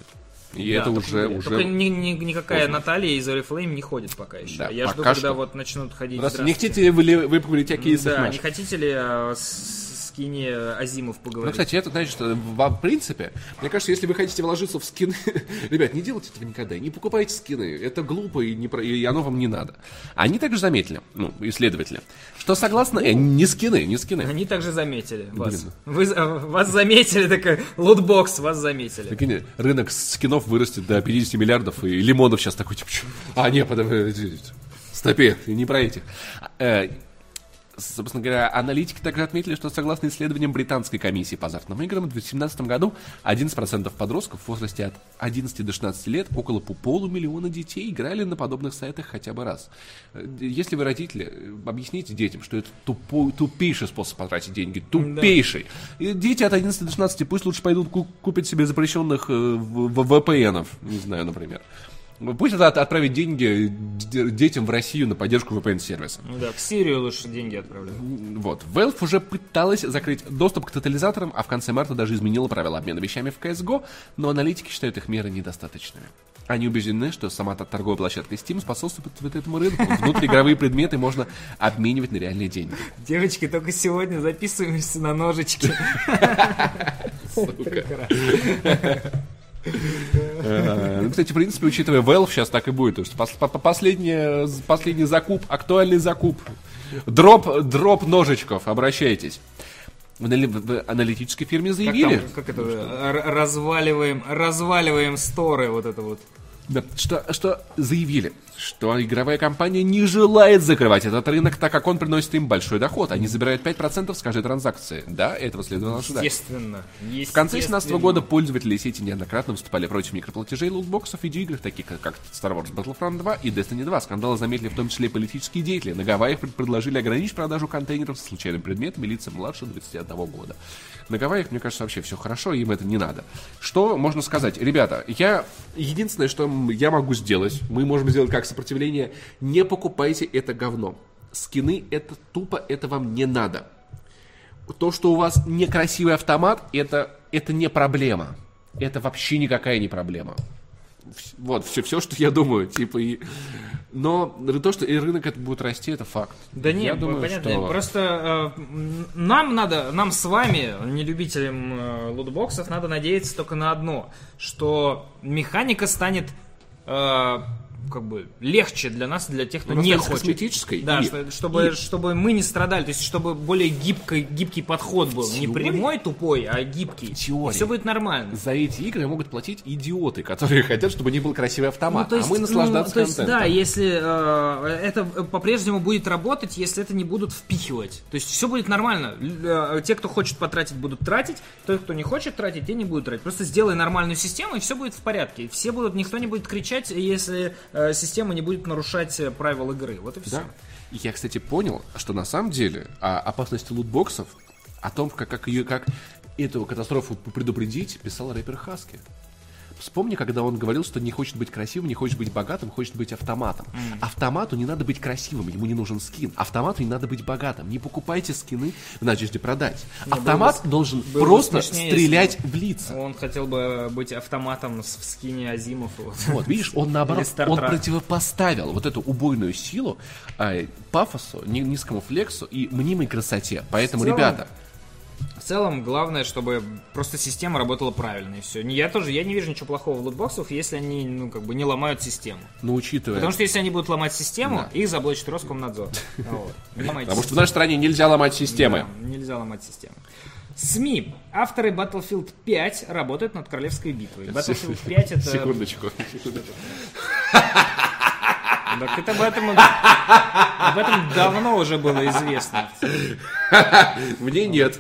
И Да, это только- уже, только уже... ни- ни- никакая поздно. Наталья из Oriflame не ходит пока еще. Да, Я жду, пока когда что. вот начнут ходить. Здравствуйте. Не «Здравствуйте». хотите вы ли- выпугать о кейсах Да, не наших? хотите ли э, с с скине Азимов Ну, поговорить? кстати, это значит, что в принципе, мне кажется, если вы хотите вложиться в скины, ребят, не делайте этого никогда, не покупайте скины, это глупо и, не, и оно вам не надо. Они также заметили, ну, исследователи, что согласно... э, не скины, не скины. Они также заметили вас. Блин. Вы, э, вас заметили, такой лутбокс, вас заметили. Прикинь, рынок скинов вырастет до 50 миллиардов, и лимонов сейчас такой, типа, «Чё? а, не, подожди, стопе, не про этих. Собственно говоря, аналитики также отметили, что согласно исследованиям британской комиссии по азартным играм, в 2017 году 11% подростков в возрасте от 11 до 16 лет, около по полумиллиона детей играли на подобных сайтах хотя бы раз. Э, Если вы родители, э, объясните детям, что это тупой, тупейший способ потратить деньги, тупейший. И дети от 11 до 16 пусть лучше пойдут ку- купят себе запрещенных э, VPN-ов, не знаю, например. Пусть это от- отправить деньги детям в Россию на поддержку VPN-сервиса. Ну да, в Сирию лучше деньги отправляют. Вот. Valve уже пыталась закрыть доступ к тотализаторам, а в конце марта даже изменила правила обмена вещами в CSGO, но аналитики считают их меры недостаточными. Они убеждены, что сама торговая площадка Steam способствует вот этому рынку. Внутриигровые предметы можно обменивать на реальные деньги. Девочки, только сегодня записываемся на ножички. *laughs* Э, Ну, кстати, в принципе, учитывая Valve, сейчас так и будет. То есть пос- по- по- последний, последний закуп, актуальный закуп. Дроп, дроп ножичков, обращайтесь. В анали- в аналитической фирме Как, заявили, там, как это, разваливаем, разваливаем сторы, вот это вот. Да, что, что заявили, что игровая компания не желает закрывать этот рынок, так как он приносит им большой доход. Они забирают 5% с каждой транзакции. Да, этого следовало ожидать. Естественно. В конце 2017 года пользователи сети неоднократно выступали против микроплатежей, лутбоксов, видеоигр, таких как- Star Wars Battlefront 2 и Destiny 2. Скандалы заметили в том числе и политические деятели. На Гавайях пред- предложили ограничить продажу контейнеров с случайным предметом лицам младше 21 года. На Гавайях, мне кажется, вообще все хорошо, им это не надо. Что можно сказать? Ребята, я единственное, что я могу сделать, мы можем сделать как сопротивление, не покупайте это говно. Скины это тупо, это вам не надо то, что у вас некрасивый автомат, это, это не проблема. Это вообще никакая не проблема. Вот, все, все, что я думаю, типа, и... Но то, что и рынок это будет расти, это факт. Да я нет, думаю, понятно. что... Просто э, нам надо, нам с вами, не любителям э, лутбоксов, надо надеяться только на одно, что механика станет э, как бы легче для нас, для тех, кто Она не хочет. косметической Да, и- что- чтобы, и- чтобы мы не страдали, то есть чтобы более гибкий, гибкий подход был. Не прямой, тупой, а гибкий. теории. все будет нормально. За эти игры могут платить идиоты, которые *laughs* хотят, чтобы не был красивый автомат, Ну, то есть, а мы наслаждаться ну, то есть, контентом. да, если э, это по-прежнему будет работать, если это не будут впихивать. То есть все будет нормально. Э, те, кто хочет потратить, будут тратить. Тот, кто не хочет тратить, те не будут тратить. Просто сделай нормальную систему, и все будет в порядке. Все будут, никто не будет кричать, если система не будет нарушать э, правила игры. Вот и все. Да. Я, кстати, понял, что на самом деле о опасности лутбоксов, о том, как, как, ее, как эту катастрофу предупредить, писал рэпер Хаски. Вспомни, когда он говорил, что не хочет быть красивым, не хочет быть богатым, хочет быть автоматом. Автомату не надо быть красивым, ему не нужен скин. Автомату не надо быть богатым. Не покупайте скины в надежде продать. Автомат было бы- должен было просто смешнее, стрелять в лица. Он хотел бы быть автоматом в скине Азимов. вот. Вот, видишь, он *laughs* наоборот, он противопоставил вот эту убойную силу э, пафосу, ни- низкому флексу и мнимой красоте. Поэтому, ребята, В целом, главное, чтобы просто система работала правильно, и все. Я тоже, я не вижу ничего плохого в лутбоксах, если они, ну, как бы не ломают систему. ну, учитывая... Потому что если они будут ломать систему, Да. их заблочит Роскомнадзор. *laughs* Потому что в нашей стране нельзя ломать системы. Нельзя ломать систему. СМИ. Авторы Battlefield 5 работают над Королевской битвой. *laughs* Battlefield 5 это... Секундочку. секундочку. *laughs* Так это об этом, об этом давно уже было известно. Мне нет.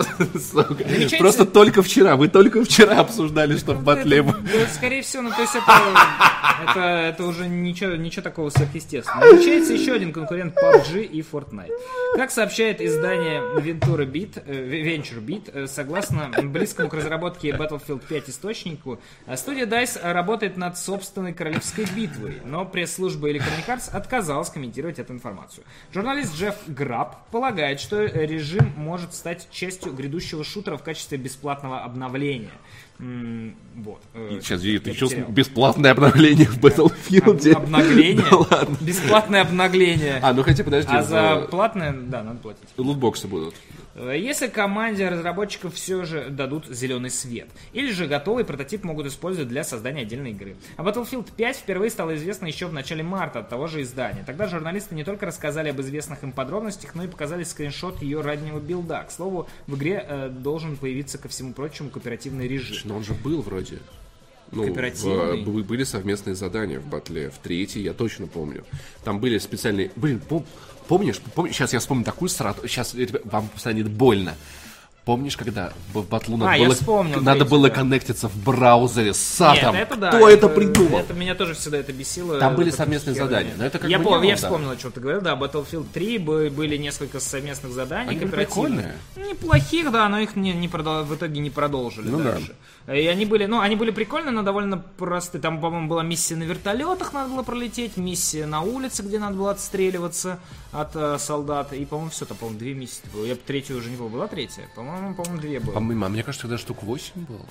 Просто только вчера. Вы только вчера обсуждали, что в батле... Это, да, скорее всего, ну то есть это, уже ничего, ничего такого сверхъестественного. Намечается еще один конкурент PUBG и Fortnite. Как сообщает издание Ventura Beat, э, Venture Beat, э, согласно близкому к разработке Battlefield 5 источнику, э, студия DICE работает над собственной королевской битвой, но пресс-служба Electronic Arts отказалась комментировать эту информацию. Журналист Джефф Граб полагает, что режим может стать частью грядущего шутера в качестве бесплатного обновления. Вот. э, Сейчас, я ты потерял. бесплатное обновление в Battlefield? Об- обнагление? *laughs* Да ладно. Бесплатное обнагление. А, ну хотя, подожди. А за платное, да, надо платить. Лутбоксы будут. Если команде разработчиков все же дадут зеленый свет. Или же готовый прототип могут использовать для создания отдельной игры. А Battlefield 5 впервые стало известно еще в начале марта от того же издания. Тогда журналисты не только рассказали об известных им подробностях, но и показали скриншот ее раннего билда. К слову, в игре э, должен появиться, ко всему прочему, кооперативный режим. Но он же был вроде. Ну, в- были совместные задания в батле. В третьей, я точно помню. Там были специальные... Блин, пом- помнишь, помнишь, сейчас я вспомню такую срату, сейчас вам станет больно. Помнишь, когда в батлу надо, А, было, вспомнил надо третью, было да. коннектиться в браузере с сатом? Нет, это да. Кто это, придумал? Это меня тоже всегда это бесило. Там были Это совместные задания, но это как я не я да. вспомнил, о чем ты говорил. Да, Battlefield 3 бы- были несколько совместных заданий. Они кооперативных. Неплохих, да, но их не, не продол- в итоге не продолжили Ну да. дальше. И они были, ну, они были прикольные, но довольно простые. Там, по-моему, была миссия на вертолетах, надо было пролететь, миссия на улице, где надо было отстреливаться от э, солдат. И, по-моему, все, там, по-моему, две миссии было. Я третью уже не был. Была третья? По-моему, по-моему, две было. По-моему, а мне кажется, тогда штук 8 было.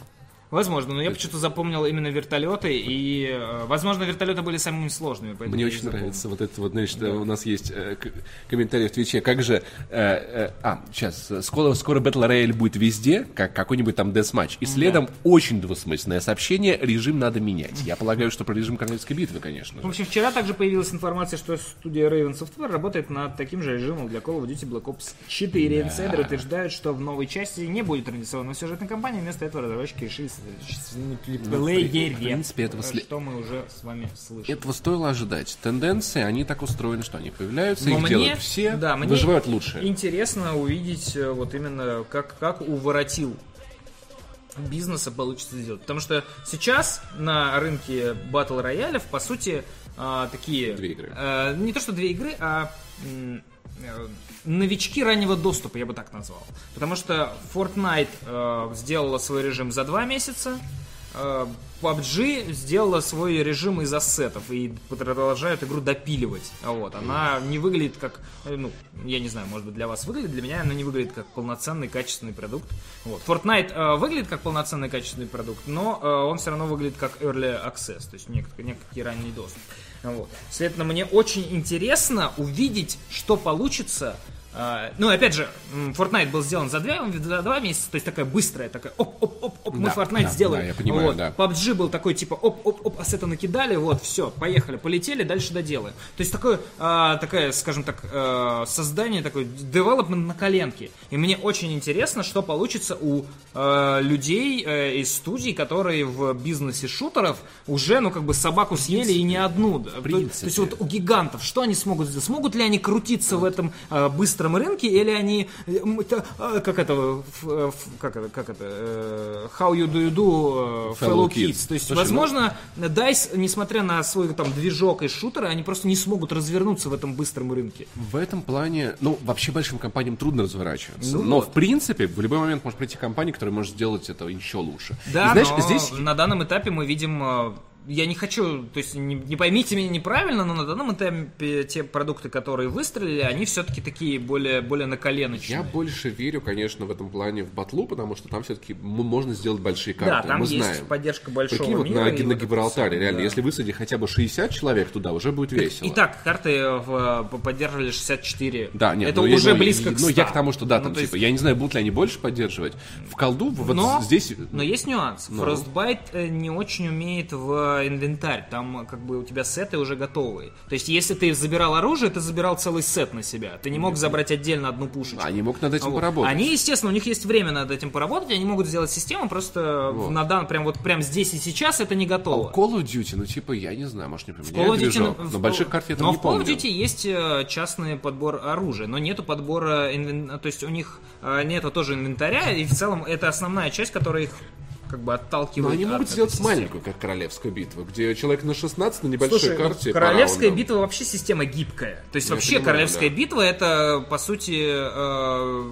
Возможно, но я почему-то запомнил именно вертолеты, и, э, возможно, вертолеты были самыми сложными. Мне очень запомнил. нравится вот это вот, значит, у нас есть э, комментарий в Твиче, как же, э, э, а, сейчас, скоро, скоро Battle Royale будет везде, как какой-нибудь там десматч, и следом очень двусмысленное сообщение, режим надо менять. Я полагаю, что про режим Королевской битвы, конечно В общем, вчера также появилась информация, что студия Raven Software работает над таким же режимом для Call of Duty Black Ops 4. Инсайдеры утверждают, что в новой части не будет традиционной сюжетной кампании, вместо этого разработчики решили мультиплеере. в принципе, этого сли- Что мы уже с вами слышим. Этого стоило ожидать. Тенденции, они так устроены, что они появляются, Но их мне- делают все, да, мне выживают лучшие. Интересно увидеть э, вот именно как, как у воротил бизнеса получится сделать. Потому что сейчас на рынке батл роялев, по сути, а, такие... Две игры. э, не то, что две игры, а новички раннего доступа, я бы так назвал. Потому что Fortnite э, сделала свой режим за два месяца, э, PUBG сделала свой режим из ассетов и продолжает игру допиливать. Вот. Она не выглядит как, э, ну, я не знаю, может быть для вас выглядит, для меня она не выглядит как полноценный качественный продукт. Вот. Fortnite э, выглядит как полноценный качественный продукт, но э, он все равно выглядит как early access, то есть некий, некий ранний доступ. Вот. Следовательно, мне очень интересно увидеть, что получится. А, Ну, опять же, Fortnite был сделан за два, за два месяца, то есть такая быстрая, такая оп-оп-оп-оп, мы Да, Fortnite да, сделали. да, я понимаю, Вот. да. PUBG был такой, типа, оп-оп-оп, ассеты накидали, вот, все, поехали, полетели, дальше доделаем. То есть такое, а, такое, скажем так, а, создание, такой девелопмент на коленке. И мне очень интересно, что получится у а, людей э, из студий, которые в бизнесе шутеров уже, ну, как бы собаку съели и не одну. То, то принципе. есть вот у гигантов, что они смогут сделать? Смогут ли они крутиться в этом а, быстром рынке, или они, это, а, как это, э, как это, как это, э, how you do you do, э, fellow Fellow kids. kids. То есть, Слушай, ну- возможно, DICE, несмотря на свой там движок из шутера, они просто не смогут развернуться в этом быстром рынке. В этом плане, ну, вообще большим компаниям трудно разворачиваться. Ну но, вот. в принципе, в любой момент может прийти компания, которая может сделать это еще лучше. Да, И знаешь, но здесь на данном этапе мы видим... э, Я не хочу, то есть не, не поймите меня неправильно, но на данном этапе те продукты, которые выстрелили, они все-таки такие более, более наколеночные. Я больше верю, конечно, в этом плане в батлу, потому что там все-таки можно сделать большие карты. Да, там мы есть знаем. поддержка большого Прикинь, вот мира. на, на вот Гибралтаре, реально, да. если высади хотя бы 60 человек туда, уже будет весело. Итак, карты в, по- поддерживали 64. Да, нет, это ну, я- уже ну, близко я- к Ну, 100. я к тому, что да, Ну, там, то типа, есть- я не знаю, будут ли они больше поддерживать. В колду вот но, здесь... но есть нюанс. Ну. Frostbite э, не очень умеет в инвентарь. Там как бы у тебя сеты уже готовые. То есть, если ты забирал оружие, ты забирал целый сет на себя. Ты не мог забрать отдельно одну пушечку. Они могут над этим Вот. поработать. Они, естественно, у них есть время над этим поработать, они могут сделать систему, просто Вот. на дан, прям вот прям здесь и сейчас это не А готово. Call of Duty, ну, типа, я не знаю, может, не В Call of поменяют Duty, движок, в но Call- больших карт я там но не в Call of. Duty есть э, частный подбор оружия, но нету подбора, инвен- то есть у них э, нету тоже инвентаря, и в целом это основная часть, которая их как бы Но отталкивает. они от могут сделать системы. маленькую, как королевскую битву, где человек на 16 на небольшой Слушай, ну, карте. королевская раундам. битва вообще система гибкая. То есть Я вообще понимаю, королевская да. битва это по сути э,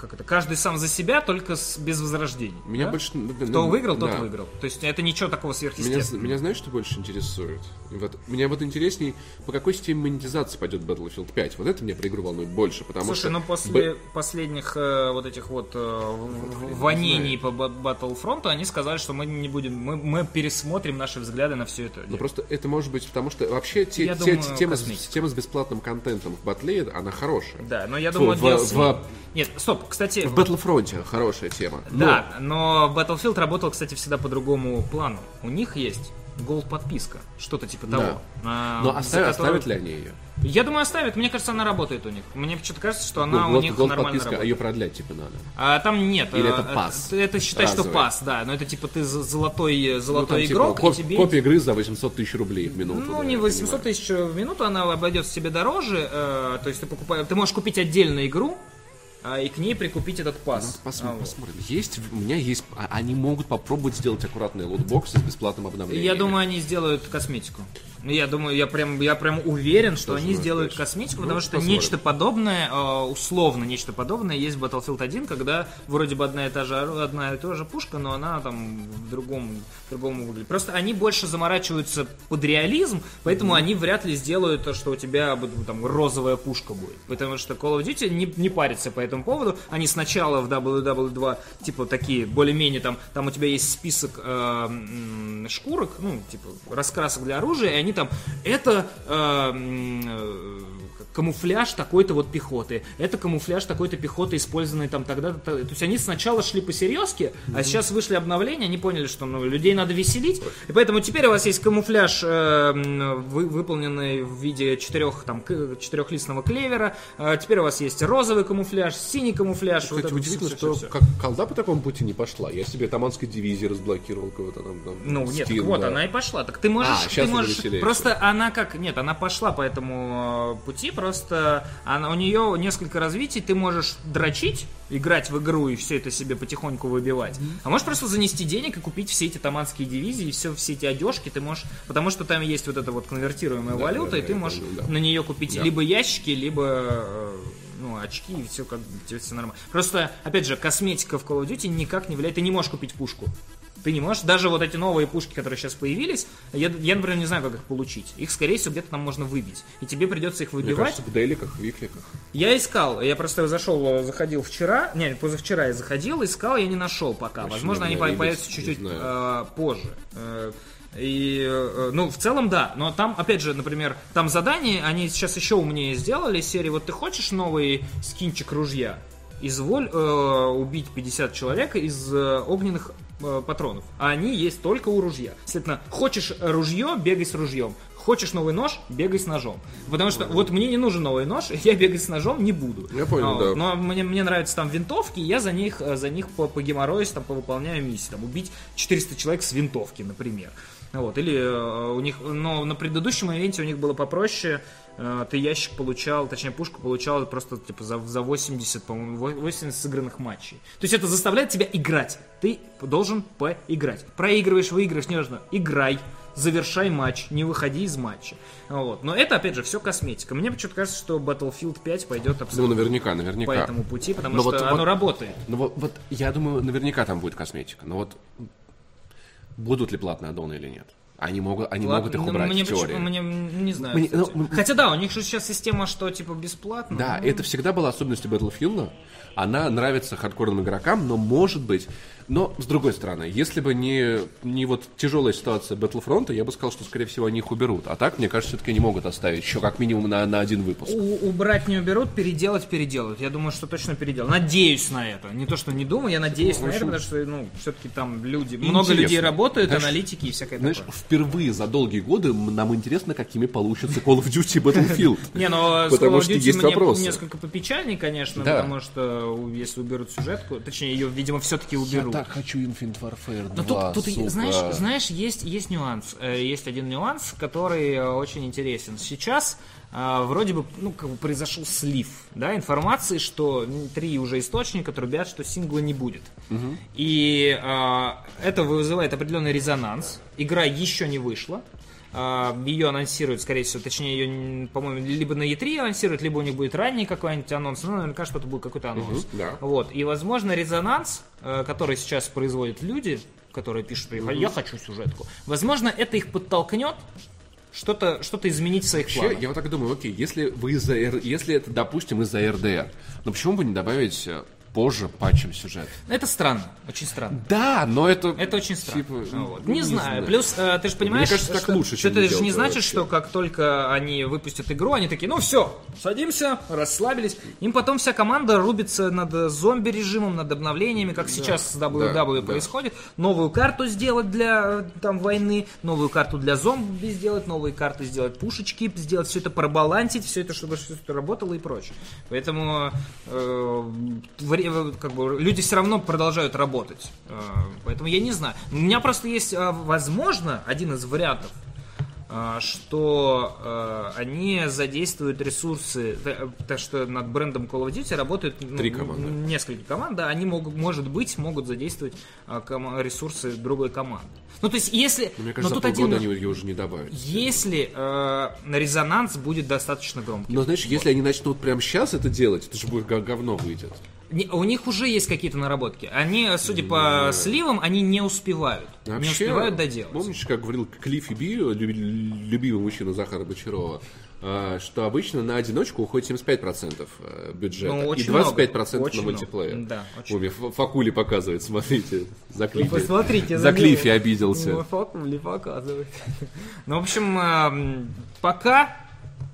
как это, каждый сам за себя, только с, без возрождений. Меня да? больше... ну, Кто ну, выиграл, тот да. выиграл. То есть это ничего такого Меня, сверхъестественного. меня знаешь, что больше интересует? Вот, меня вот интересней, по какой системе монетизации пойдет Battlefield 5. Вот это меня про игру волнует больше, потому Слушай, что... ну после последних э, вот этих вот э, в- вонений по Battlefront, они сказали, что мы не будем, мы, мы пересмотрим наши взгляды на все это. Ну просто это может быть, потому что вообще те, Я те- думаю, тема, с, тема с бесплатным контентом в батле, она хорошая. Да, но я Фу, думаю, в- DLC... в- Нет, стоп, кстати... В Battlefront хорошая тема. Но Да, но Battlefield работал, кстати, всегда по другому плану. У них есть Gold подписка, что-то типа Да. того. А, Но оставят, которую- оставят ли они ее? Я думаю, оставят. Мне кажется, она работает у них. Мне почему-то кажется, что она у Gold- них нормально подписка, а работает. ее продлять типа надо. А там нет. Или э, это пас? Это, считай, что пас, да. Но это типа ты золотой, э, Ну, золотой там, типа, игрок, коп- и тебе... Копия игры за 800 тысяч рублей в минуту. Ну, да, не я 800 понимаю. тысяч в минуту, она обойдется тебе дороже. э, то есть ты покупаешь, ты можешь купить отдельную игру, а, и к ней прикупить этот пас. Пос- А, вот. посмотрим. Есть, у меня есть, а- они могут попробовать сделать аккуратные лотбоксы с бесплатным обновлением. Я думаю, они сделают косметику. Я думаю, я прям, я прям уверен, что Тоже они сделают быть. косметику, Ну, потому что посмотрим. нечто подобное, э, условно нечто подобное, есть в Battlefield 1, когда вроде бы одна и та же, одна и та же пушка, но она там в другом, в другом выглядит. Просто они больше заморачиваются под реализм, поэтому они вряд ли сделают то, что у тебя там розовая пушка будет. Потому что Call of Duty не, не парится по этому поводу. Они сначала в WW2 типа такие более-менее там, там у тебя есть список э, шкурок, ну, типа раскрасок для оружия, и они там, это э, э, камуфляж такой-то вот пехоты, это камуфляж такой-то пехоты, использованный там тогда-то. То есть они сначала шли по серьезке, а сейчас вышли обновления, они поняли, что ну, людей надо веселить, и поэтому теперь у вас есть камуфляж, э, вы- выполненный в виде четырех, там, четырехлистного клевера, э, теперь у вас есть розовый камуфляж, синий камуфляж. Кстати, вот удивительно, всё, что всё, всё. как колда по такому пути не пошла. Я себе Таманской дивизии разблокировал кого-то там. там, Ну, нет, так вот, да. она и пошла. Так ты можешь, А, ты можешь, просто она как, нет, она пошла по этому э, пути, просто она, у нее несколько развитий, ты можешь дрочить, играть в игру и все это себе потихоньку выбивать. А можешь просто занести денег и купить все эти таманские дивизии, и все, все эти одежки ты можешь, потому что там есть вот эта вот конвертируемая Да, валюта, да, и ты можешь да. на нее купить Да. либо ящики, либо э, ну, очки, и все как бы все нормально. Просто, опять же, косметика в Call of Duty никак не влияет. Ты не можешь купить пушку. Ты не можешь. Даже вот эти новые пушки, которые сейчас появились, я, я, например, не знаю, как их получить. Их, скорее всего, где-то там можно выбить. И тебе придется их Мне выбивать. кажется, в деликах, в викликах. Я искал, я просто зашел, заходил вчера, не, позавчера я заходил, искал, я не нашел пока. Очень Возможно, они появятся чуть-чуть э, позже. Э, И, э, ну, в целом, да, но там, опять же, например, там задания, они сейчас еще умнее сделали, серии, вот ты хочешь новый скинчик ружья, изволь э, убить 50 человек из э, огненных э, патронов, а они есть только у ружья. Следовательно, хочешь ружье, бегай с ружьем. Хочешь новый нож, бегай с ножом. Потому что вот мне не нужен новый нож, *laughs* я бегать с ножом не буду. Я понял, А, да. Но мне, мне нравятся там винтовки, и я за них, э, за них по, погеморроюсь, там, повыполняю миссии. Там, убить 400 человек с винтовки, например. Вот, или э, у них, но на предыдущем ивенте у них было попроще. Э, ты ящик получал, точнее пушку получал просто типа за, за 80, по-моему, во- 80 сыгранных матчей. То есть это заставляет тебя играть. Ты должен поиграть. Проигрываешь, выигрываешь, неважно. Играй, завершай матч, не выходи из матча. Вот. Но это, опять же, все косметика. Мне почему-то кажется, что Battlefield 5 пойдет Ну, абсолютно наверняка, по наверняка. этому пути, потому Но что вот- оно вот- работает. Ну вот, вот я думаю, наверняка там будет косметика. Но вот будут ли платные аддоны или нет? Они могут, они могут их Ладно, убрать мне в теории. мне, не знаю. Мне- кстати. ну, Хотя да, у них же сейчас система, что типа бесплатно. Да, Ну, это всегда была особенностью Battlefield. Она нравится хардкорным игрокам, но может быть... Но, с другой стороны, если бы не, не вот тяжелая ситуация Battlefront, я бы сказал, что, скорее всего, они их уберут. А так, мне кажется, все-таки они могут оставить еще как минимум на, на один выпуск. У- убрать не уберут, переделать переделают. Я думаю, что точно переделают. Надеюсь на это. Не то, что не думаю, я надеюсь на это, потому что, ну, все-таки там люди, много Интересно. людей работают, Знаешь, аналитики и всякое Знаешь, такое. впервые за долгие годы нам интересно, какими получится Call of Duty и Battlefield. *laughs* Не, но с Потому Call of что Duty есть мне вопросы. несколько попечальней, конечно, потому что если уберут сюжетку, точнее, ее, видимо, все-таки уберут. Так хочу Infinite Warfare 2, Но тут, тут сука. знаешь, знаешь, есть, есть нюанс. Э, Есть один нюанс, который э, очень интересен. Сейчас э, вроде бы, ну, как бы произошел слив, да, информации, что три уже источника трубят, что сингла не будет. И э, это вызывает определенный резонанс. Игра еще не вышла. Ее анонсируют, скорее всего, точнее, ее, по-моему, либо на E3 анонсируют, либо у них будет ранний какой-нибудь анонс. Ну, наверняка что-то будет какой-то анонс. Мгм, да. Вот. И, возможно, резонанс, э, который сейчас производят люди, которые пишут, «Я- я хочу сюжетку, возможно, это их подтолкнет что-то что изменить в своих Вообще, планах. я вот так думаю, окей, если вы из-за Р- если это, допустим, из-за РДР, ну почему бы не добавить э, позже патчем сюжет? Это странно, очень странно. Да, но это... Это очень странно. типа, Вот. ну, Не, знаю. Плюс, э, ты же понимаешь, кажется, так что, лучше, чем это не же не значит, вообще. что как только они выпустят игру, они такие, ну все, садимся, расслабились. Им потом вся команда рубится над э, зомби-режимом, над обновлениями, как сейчас с WW да, да. происходит. Новую карту сделать для э, там войны, новую карту для зомби сделать, новые карты сделать, пушечки сделать, все это пробалансить, все это, чтобы все это работало и прочее. Поэтому э, как бы, люди все равно продолжают работать. Э, поэтому я не знаю. У меня просто есть, э, возможно, один из вариантов, э, что э, они задействуют ресурсы, э, так что над брендом Call of Duty работают ну, Три команды. несколько команд, да, они могут, может быть, могут задействовать э, ресурсы другой команды. Ну, то есть, если... Мне но кажется, тут за один... они ее уже не добавят. Если э, резонанс будет достаточно громкий. Но знаешь, если они начнут прямо сейчас это делать, это же будет говно выйдет. Не, у них уже есть какие-то наработки. Они, судя по сливам, они не успевают. не Вообще, успевают доделать. Помнишь, как говорил Клифф и Би, люби- любимый мужчина Захара Бочарова, а, что обычно на одиночку уходит 75% э, бюджета Ну, и очень 25% много, очень на много. мультиплеер. Да, очень Ой, Факули показывает, смотрите, за Клиффи. посмотрите за на Клиффи обиделся. Ну, Факули показывает. Ну, в общем, эм, пока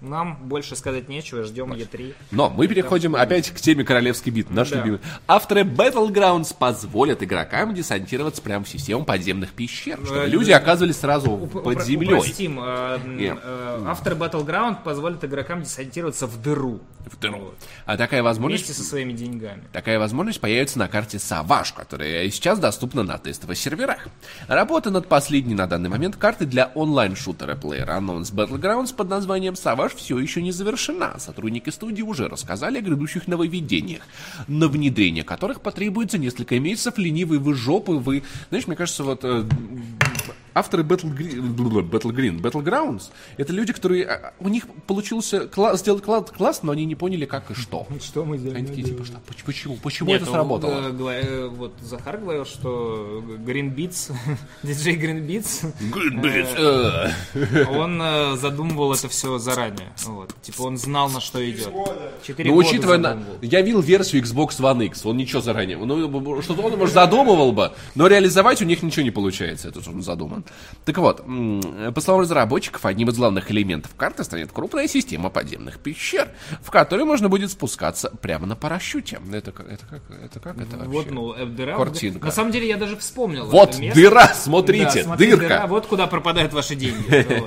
нам больше сказать нечего, ждем Е3. Но мы переходим опять к теме королевской битвы, нашей Да. любимой. Авторы Battlegrounds позволят игрокам десантироваться прямо в систему подземных пещер, чтобы Э, люди оказывались сразу Уп- под землей. Упростим, э, э, авторы Battleground позволят игрокам десантироваться в дыру. В дыру. А такая возможность Вместе со своими деньгами. Такая возможность появится на карте Savage, которая сейчас доступна на тестовых серверах. Работа над последней на данный момент картой для онлайн-шутера PlayerUnknown's Battlegrounds под названием Savage все еще не завершена. Сотрудники студии уже рассказали о грядущих нововведениях, на внедрение которых потребуется несколько месяцев ленивой вы жопы, вы... Знаешь, мне кажется, вот... Авторы Battle Green, Battle Green, Battlegrounds, это люди, которые... а, У них получился кла- сделать кла- класс, но они не поняли, как и что. *laughs* Что мы Они такие, типа, что, поч- почему, почему Нет, это ну, сработало? э, э, вот Захар говорил, что Green Beats, *laughs* диджей Green Beats, bit, э. *laughs* он э, задумывал это все заранее. Вот. Типа он знал, на что идет. Четыре Ну, года учитывая, на- я видел версию Xbox One X, он ничего заранее, ну, что-то он, может, задумывал бы, но реализовать у них ничего не получается, это что он задуман. Так вот, по словам разработчиков, одним из главных элементов карты станет крупная система подземных пещер, в которой можно будет спускаться прямо на парашюте. Это, как- это как это, как это вообще? Вот, ну, э, дыра. Картинка. На самом деле я даже вспомнил. Вот дыра, смотрите, Да, смотри, дырка. дыра, вот куда пропадают ваши деньги. *laughs*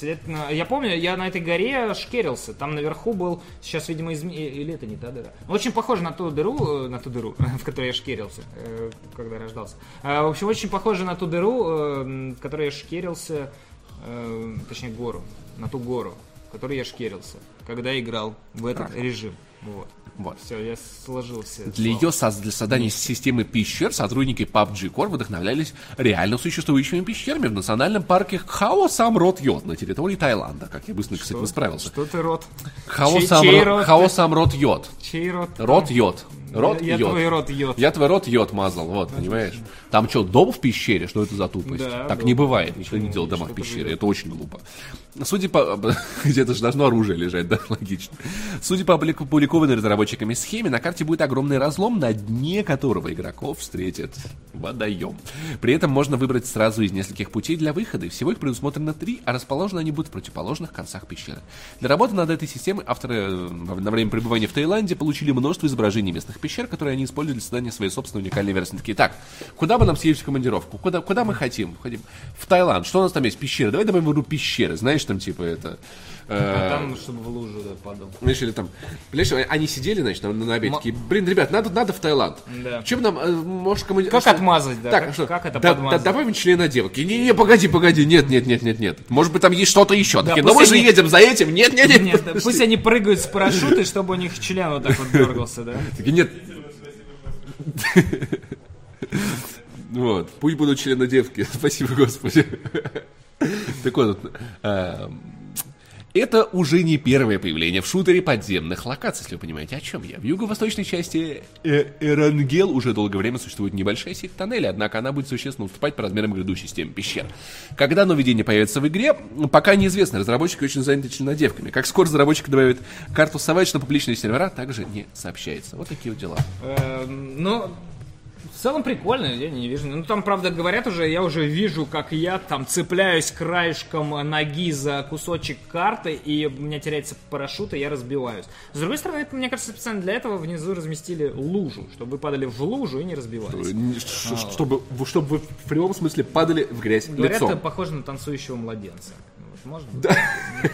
Следовательно, я помню, я на этой горе шкерился. Там наверху был, сейчас, видимо, изме... или это не та дыра. Очень похоже на ту дыру, э, на ту дыру, *laughs* в которой я шкерился, э, когда рождался. В общем, очень похоже на ту дыру, э, в которой я шкерился, э, точнее, гору, на ту гору, в которой я шкерился, когда играл в этот режим. Вот. Вот. Все, я сложил все. Для ее соз- для создания системы пещер сотрудники PUBG Core вдохновлялись реально существующими пещерами в национальном парке Хао Сам Рот Йод на территории Таиланда. Как я быстро, кстати, справился. Что ты рот? Хао Сам Рот Йод. Чей рот? Рот Йод. Рот я, я йод. твой рот йод. Я твой рот йод мазал, вот, понимаешь? Там что, дом в пещере? Что это за тупость? Да, так дом. не бывает, никто не делает дома в пещере, это очень глупо. Судя по... *laughs* Где-то же должно оружие лежать, да, логично. Судя по опублик- опубликованной разработчиками схеме, на карте будет огромный разлом, на дне которого игроков встретит водоем. При этом можно выбрать сразу из нескольких путей для выхода, и всего их предусмотрено три, а расположены они будут в противоположных концах пещеры. Для работы над этой системой авторы э, во- на время пребывания в Таиланде получили множество изображений местных пещер, которые они использовали для создания своей собственной уникальной версии. Они Такие, так, куда бы нам съездить в командировку? Куда, куда мы хотим? Хотим в Таиланд. Что у нас там есть? Пещеры. Давай добавим в пещеры. Знаешь, там типа это... э, А там, чтобы в лужу да, падал. Знаешь, или там, понимаешь, они сидели, значит, на, на обеде, такие, блин, ребят, надо, надо в Таиланд. Да. Чем нам, э, может, команди- Как что- отмазать, да? Так, Как- что, как это да, подмазать? да, добавим члена девки. Не-не, погоди, погоди, нет, нет, нет, нет, нет. Может быть, там есть что-то еще. Такие, но пусть мы же они- едем за этим. Нет, нет, нет. Нет, да, пусть они прыгают с парашюта, чтобы у них член вот так вот дергался, да? *laughs* Такие, нет. *laughs* Вот, пусть будут члены девки. *laughs* Спасибо, Господи. Так вот, эм, это уже не первое появление в шутере подземных локаций, если вы понимаете, о чем я. В юго-восточной части э, уже долгое время существует небольшая сеть тоннелей, однако она будет существенно уступать по размерам грядущей системе пещер. Когда нововведение появится в игре, пока неизвестно, разработчики очень заняты членодевками. Как скоро разработчики добавят карту Savage на публичные сервера, также не сообщается. Вот такие вот дела. Эм, Ну, в целом прикольно, я не вижу. Ну, там, правда, говорят уже, я уже вижу, как я там цепляюсь краешком ноги за кусочек карты, и у меня теряется парашют, и я разбиваюсь. С другой стороны, это, мне кажется, специально для этого внизу разместили лужу, чтобы вы падали в лужу и не разбивались. Ш- Чтобы, вы- чтобы вы в прямом смысле падали в грязь Говорят, это лицом. похоже на танцующего младенца. Можно?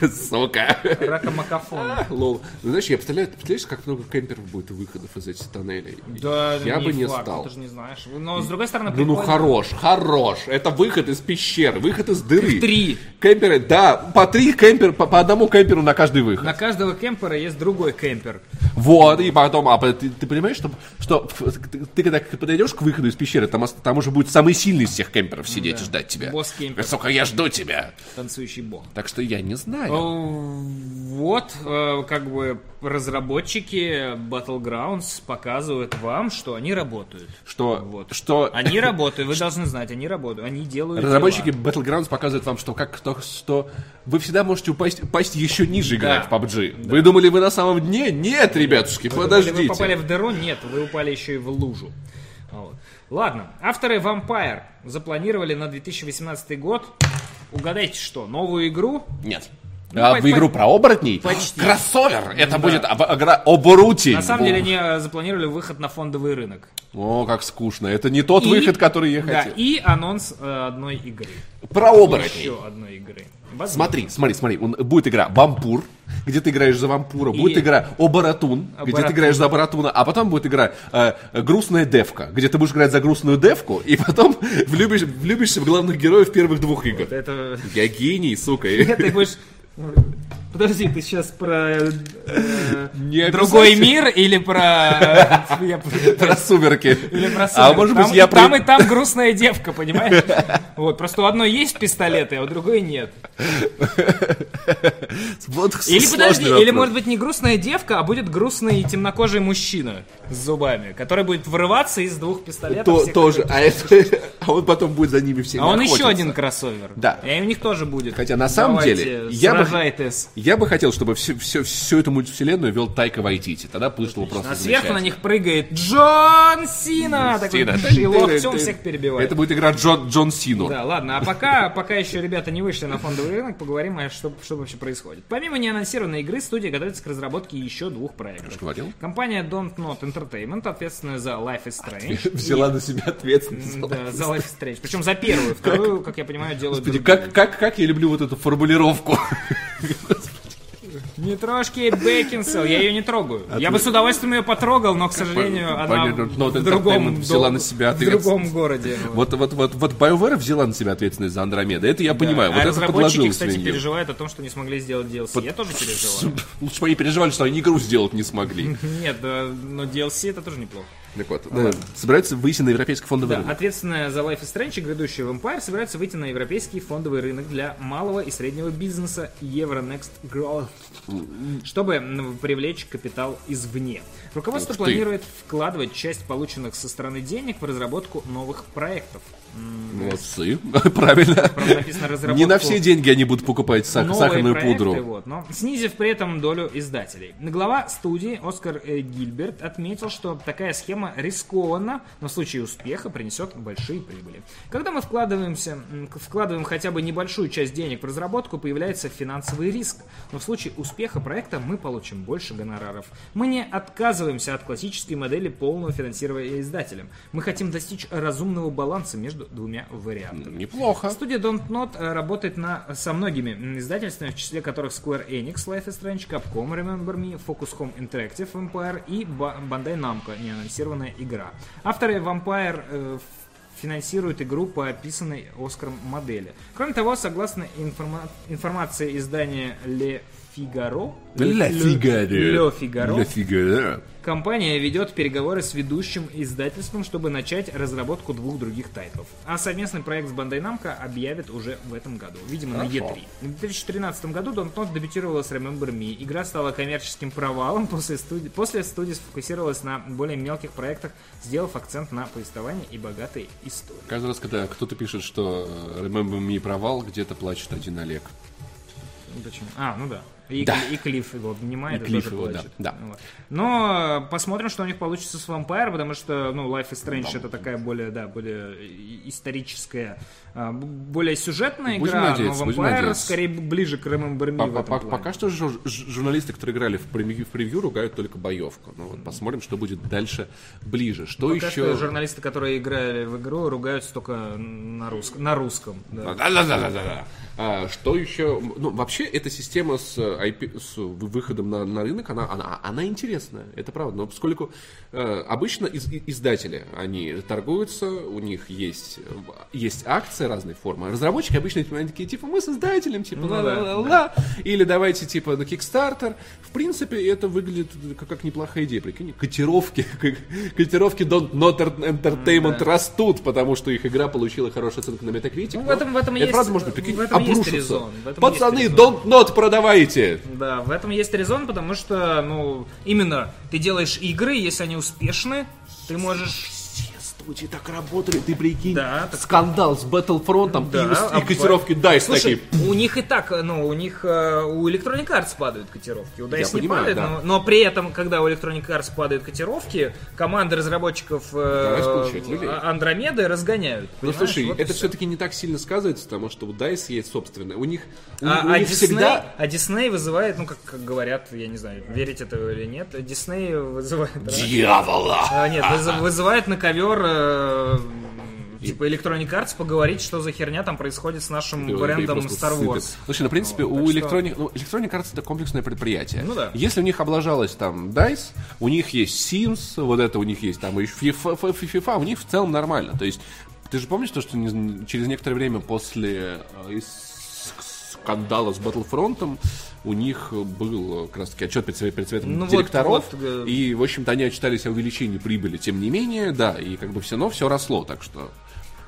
*laughs* Сука. Ракомакафон. Лол. Ну, знаешь, я представляю, ты представляешь, как много кемперов будет выходов из этих тоннелей? Да, я бы не стал. Ты же не знаешь. Но, с другой стороны, Ну, ну хорош, хорош. Это выход из пещеры, выход из дыры. Три. Кемперы, да, по три кемпера, по одному кемперу на каждый выход. На каждого кемпера есть другой кемпер. Вот, и потом, а ты, ты понимаешь, что, что ты, ты когда подойдешь к выходу из пещеры, там, там уже будет самый сильный из всех кемперов сидеть и ждать тебя. Босс-кемпер. Сука, я жду тебя. Танцующий бог. Так что я не знаю. Вот, э, как бы разработчики Battlegrounds показывают вам, что они работают. Что, Вот. что Они работают, вы должны знать, они работают, они делают разработчики дела. Battlegrounds показывают вам, что как то, что вы всегда можете упасть, упасть еще ниже играть Да. в PUBG. Вы думали, вы на самом дне? Нет, ребятушки, Если подождите. вы попали в дыру, нет, вы упали еще и в лужу. Вот. Ладно, авторы Vampire запланировали на 2018 год, угадайте что, новую игру? Нет. Ну, А по- в игру по- про оборотней? Почти. Кроссовер! Это Да. будет об- оборотень. На самом деле они э, запланировали выход на фондовый рынок. О, как скучно. Это не тот И- выход, который я Да, хотел. и анонс э, одной игры. Про оборотней. Еще одной игры. Возможно. Смотри, смотри, смотри. Он- Будет игра Вампур, где ты играешь за вампура. И- Будет игра Оборатун, где ты играешь за Оборатуна. А потом будет игра э, Грустная девка, где ты будешь играть за грустную девку, и потом *laughs* влюбишь, влюбишься в главных героев первых двух игр. Это... Я гений, сука. *laughs* Ты будешь... Подожди, ты сейчас про э, Не другой мир или про... э, Про сумерки. Или про А сумерки? может Там быть, я там и там грустная девка, понимаешь? Вот, просто у одной есть пистолеты, а у другой нет. Или подожди, или может быть не грустная девка, а будет грустный темнокожий мужчина с зубами, который будет вырываться из двух пистолетов. Тоже. А, это, *laughs* а он потом будет за ними всеми А он еще один кроссовер. Да. И у них тоже будет. Хотя на самом деле, я бы-. Я бы хотел, чтобы всю, всю, всю эту мультивселенную вел Тайка Вайтити. Тогда вышло бы просто А сверху на них прыгает Джон Сина! Такой и локтем всех перебивает. Это будет игра Джон, Джон Сину. Да, ладно, а пока, пока еще ребята не вышли на фондовый рынок, поговорим, а что, что вообще происходит. Помимо неанонсированной игры, студия готовится к разработке еще двух проектов. говорил. Компания Don't Not Entertainment, ответственная за Life is Strange. Взяла на себя ответственность. Да, за Life is Strange. Причем за первую, вторую, как я понимаю, делают Господи, как, как, как я люблю вот эту формулировку. *laughs* Не Кейт Бекинсел, я ее не трогаю. Я бы с удовольствием ее потрогал, но, к сожалению, она Понятно, в другом, Entertainment взяла на себя в другом городе. Вот, вот, вот, вот BioWare взяла на себя ответственность за Андромеда. Это я понимаю. а вот разработчики, кстати, свинью. переживают о том, что не смогли сделать DLC. Я тоже переживаю. *laughs* Лучше бы они переживали, что они игру сделать не смогли. *laughs* Нет, да, но DLC это тоже неплохо. Так вот, э, собираются выйти на европейский фондовый Да, рынок. ответственная за Life is Strange и грядущий Vampire собирается выйти на европейский фондовый рынок для малого и среднего бизнеса Euronext Growth, чтобы привлечь капитал извне. Руководство планирует вкладывать часть полученных со стороны денег в разработку новых проектов. Молодцы, *laughs* правильно. Написано Не на все деньги они будут покупать сах- сахарную проекты, пудру. Вот, но снизив при этом долю издателей. Глава студии Оскар э, Гильберт отметил, что такая схема рискованна, но в случае успеха принесет большие прибыли. Когда мы вкладываемся, вкладываем хотя бы небольшую часть денег в разработку, появляется финансовый риск. Но в случае успеха проекта мы получим больше гонораров. Мы не отказываемся от классической модели полного финансирования издателем. Мы хотим достичь разумного баланса между двумя вариантами. Неплохо. Студия Don't Not э, работает на, со многими издательствами, в числе которых Square Enix, Life is Strange, Capcom, Remember Me, Focus Home Interactive, Vampire и Ba- Bandai Namco, неанонсированная игра. Авторы Vampire э, ф- финансируют игру по описанной Оскаром модели. Кроме того, согласно информа- информации издания Le Figaro, Ля Фигаро. Le Figaro, Ля Фигаро. Компания ведет переговоры с ведущим издательством, чтобы начать разработку двух других тайтлов. А совместный проект с Bandai Namco объявят уже в этом году, видимо, на Хорошо. E3. В 2013 году Don't Not дебютировала с Remember Me. Игра стала коммерческим провалом, *laughs* после студии, после студии сфокусировалась на более мелких проектах, сделав акцент на повествование и богатой истории. Каждый раз, когда кто-то пишет, что э, Remember Me провал, где-то плачет один Олег. Ну, Почему? А, ну да. И, Да. И Клифф его обнимает, И и, Клифф тоже его, да, да. Вот. Но э, посмотрим, что у них получится с Vampire, потому что, ну, Life is Strange это такая более, да, более историческая, а, более сюжетная Будем игра, надеяться, но Vampire скорее ближе к Remember Me По- по-. Пока что жур- журналисты, которые играли в превью, в превью, ругают только боевку. Ну вот посмотрим, что будет дальше ближе. Что Пока еще? что журналисты, которые играли в игру, ругаются только на, рус- на русском. да. Да-да-да-да-да. А, что еще? Ну, вообще, эта система с, э, IP, с вы- выходом на, на рынок, она, она, она интересная, это правда. Но поскольку э, обычно из- издатели, они торгуются, у них есть, э, есть акции разной формы. Разработчики обычно такие, типа, мы с издателем, типа, Ну да, ла-ла-ла-ла. Или давайте, типа, на Kickstarter. В принципе, это выглядит как, как неплохая идея. Прикинь, котировки, *laughs* котировки Don't Not Entertainment растут, потому что их игра получила хорошую оценку на Metacritic. Ну, в этом- в этом это есть- правда можно, прикинь, обрушиться. Пацаны, Don't Not продавайте! Да, в этом есть резон, потому что, ну, именно ты делаешь игры, если они успешны, ты можешь... случае так работали, ты прикинь. Да, так- Скандал с Battlefront Да, и, и котировки DICE Слушай, такие. у них и так, ну, у них э, у Electronic Arts падают котировки, у DICE не понимаю, падают, да. но, но при этом, когда у Electronic Arts падают котировки, команды разработчиков э. А- Андромеды разгоняют. Ну слушай, Вот это все-таки не так сильно сказывается, потому что у DICE есть собственное. У них, у, А, у а них Disney, всегда... а Disney вызывает, ну, как, как говорят, я не знаю, верить это или нет, Disney вызывает... Дьявола! А, нет, выз- вызывает на ковер э, типа Electronic Arts поговорить, что за херня там происходит с нашим И- брендом Star сыпет. Wars. Слушай, ну, в принципе, Вот, у так что- Electronic, ну, Electronic Arts это комплексное предприятие. Ну да. Если у них облажалось там DICE, у них есть Sims, вот это у них есть там и FIFA, FIFA, у них в целом нормально. То есть, ты же помнишь то, что через некоторое время после э, скандала с Battlefront у них был э, как раз таки отчет перед, перед советом Ну вот- директоров, вот, э, и, в общем-то, они отчитались о увеличении прибыли, тем не менее, да, и как бы все равно все росло, так что...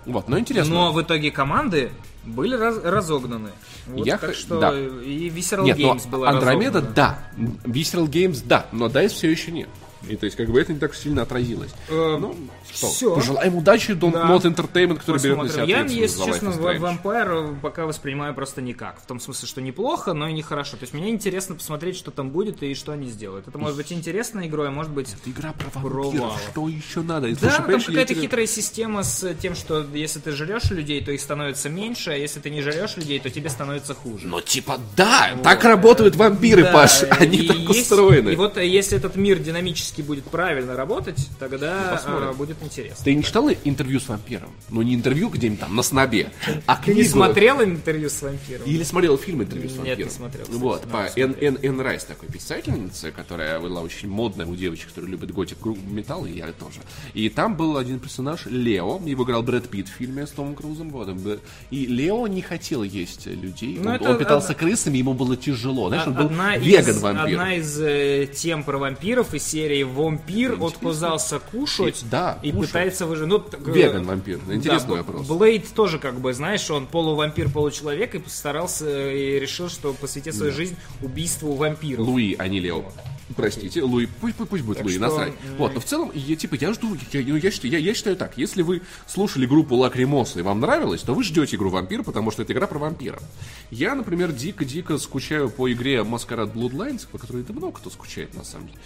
Вот, но интересно. Но в итоге команды были раз- разогнаны. Вот, Я так х- что да. и Visceral Нет, Games была Андромеда, разогнана. да. Visceral Games, да. Но DICE все еще нет. И то есть, как бы это не так сильно отразилось. Э, ну, что, всё. пожелаем удачи Don't Да. Not Entertainment, который берет на себя Я, если честно. Vampire пока воспринимаю просто никак. В том смысле, что неплохо, но и нехорошо. То есть мне интересно посмотреть, что там будет и что они сделают. Это может быть интересной игрой, а может быть... Это игра про вампиров. Что еще надо? Да, слушай, там какая-то тебе- хитрая система с тем, что если ты жрешь людей, то их становится меньше, а если ты не жрешь людей, то тебе становится хуже. Ну, типа, да, так работают вампиры, Да, Паш. *laughs* Они и так есть- устроены. И вот э, если этот мир динамически будет правильно работать, тогда э, будет интересно. Ты не читал интервью с вампиром? Ну, не интервью где-нибудь там, на снобе, а Ты книгу. не смотрел интервью с вампиром? Или смотрел фильм интервью с Нет, вампиром? не смотрел, кстати. Вот, по Эн Райс, такой писательница, которая была очень модная у девочек, которые любят готик металл, и я тоже. И там был один персонаж, Лео, его играл Брэд Питт в фильме с Томом Крузом. Вот, и Лео не хотел есть людей, Ну, он, это он питался од- крысами, ему было тяжело. Знаешь, он был Одна веган-вампир. одна из э, тем про вампиров из серии «Вампир отказался кушать» И- да, и кушать. пытается выжить. Ну, так, э, Веган-вампир. Интересный да, вопрос. Блейд тоже, как бы, знаешь, он полувампир, получеловек и постарался э, и решил, что посвятит свою жизнь убийству вампиров. Луи, а не Лео. Простите, Луи, пусть, пусть, пусть будет Так Луи, что, насрать. Вот, но в целом, я, типа, я жду, я, ну, я считаю, я, я считаю так, если вы слушали группу Лакримоса и вам нравилось, то вы ждете игру Вампир, потому что это игра про вампиров. Я, например, дико-дико скучаю по игре Маскарад Bloodlines, по которой да много кто скучает, на самом деле.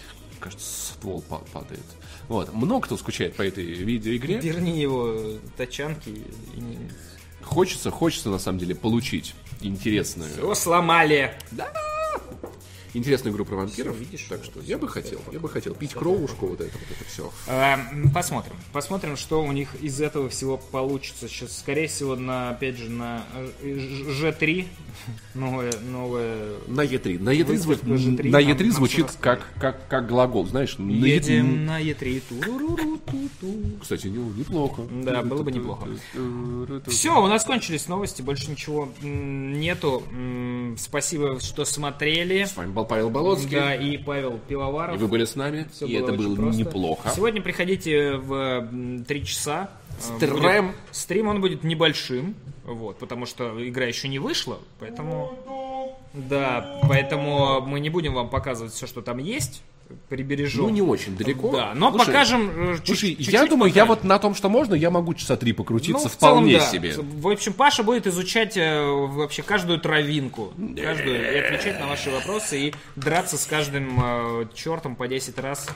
Кажется, ствол па- падает. Вот, много кто скучает по этой видеоигре. Верни его тачанки. и не- Хочется, хочется, на самом деле, получить интересную, Всё сломали. Интересную игру про вампиров. Всё, видишь, так что я бы хотел, я бы хотел пить кровушку, вот это, вот это все. Э, м, Посмотрим. Посмотрим, что у них из этого всего получится. Сейчас, скорее всего, на, опять же, на э, Ж- Ж3 *laughs* новое, новое... На Е3. На Е3, Выставка зву- G3, на нам- Е3 нам звучит всё как, как, как глагол, знаешь. Едем на Е3. Туруру-ту-ту. Кстати, не- неплохо. Да, было бы неплохо. Все, у нас кончились новости, больше ничего нету. Спасибо, что смотрели. С вами был Павел Болоцкий. Да, и Павел Пивоваров. И вы были с нами. Всё и это очень было просто. неплохо. Сегодня приходите в 3 часа. Э, Стрим. будет- Стрим он будет небольшим, вот, потому что игра еще не вышла, поэтому... Да, поэтому мы не будем вам показывать все, что там есть, прибережем. Ну, не очень далеко. Да, но Слушай, покажем э, чуть- Слушай, чуть-чуть я думаю, я покажем. вот на том, что можно, я могу часа три покрутиться Ну, в целом, вполне да. себе. В общем, Паша будет изучать э, вообще каждую травинку, каждую, и отвечать на ваши вопросы, и драться с каждым э, чертом по 10 раз.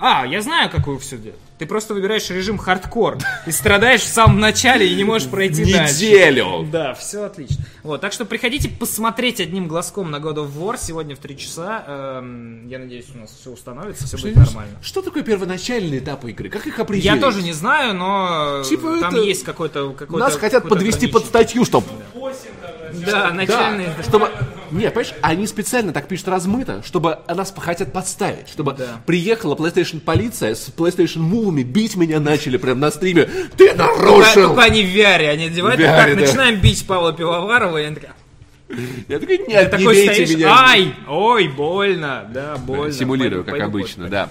А, я знаю, какую все делать. Ты просто выбираешь режим хардкор и страдаешь в самом начале и не можешь пройти дальше. Неделю! Да, все отлично. Вот, так что приходите посмотреть одним глазком на God of War сегодня в 3 часа. Эм, я надеюсь, у нас все установится, все будет нормально. Что такое первоначальный этап игры? Как их определить? Я тоже не знаю, но э, Типа там это- есть какой-то какой Нас хотят подвести под статью, чтобы... Да, начальный. Да, чтобы... Не, понимаешь, они специально так пишут размыто, чтобы нас хотят подставить, чтобы Да. приехала PlayStation полиция с PlayStation мувами, бить меня начали прям на стриме. Ты Только, нарушил! только они в VR, они одевают, VR, так, да. начинаем бить Павла Пивоварова, и они такая, Я такой, нет, не такой бейте стоишь, меня. ай, ой, больно, да, больно. Симулирую, Пойду- как пойду обычно, да.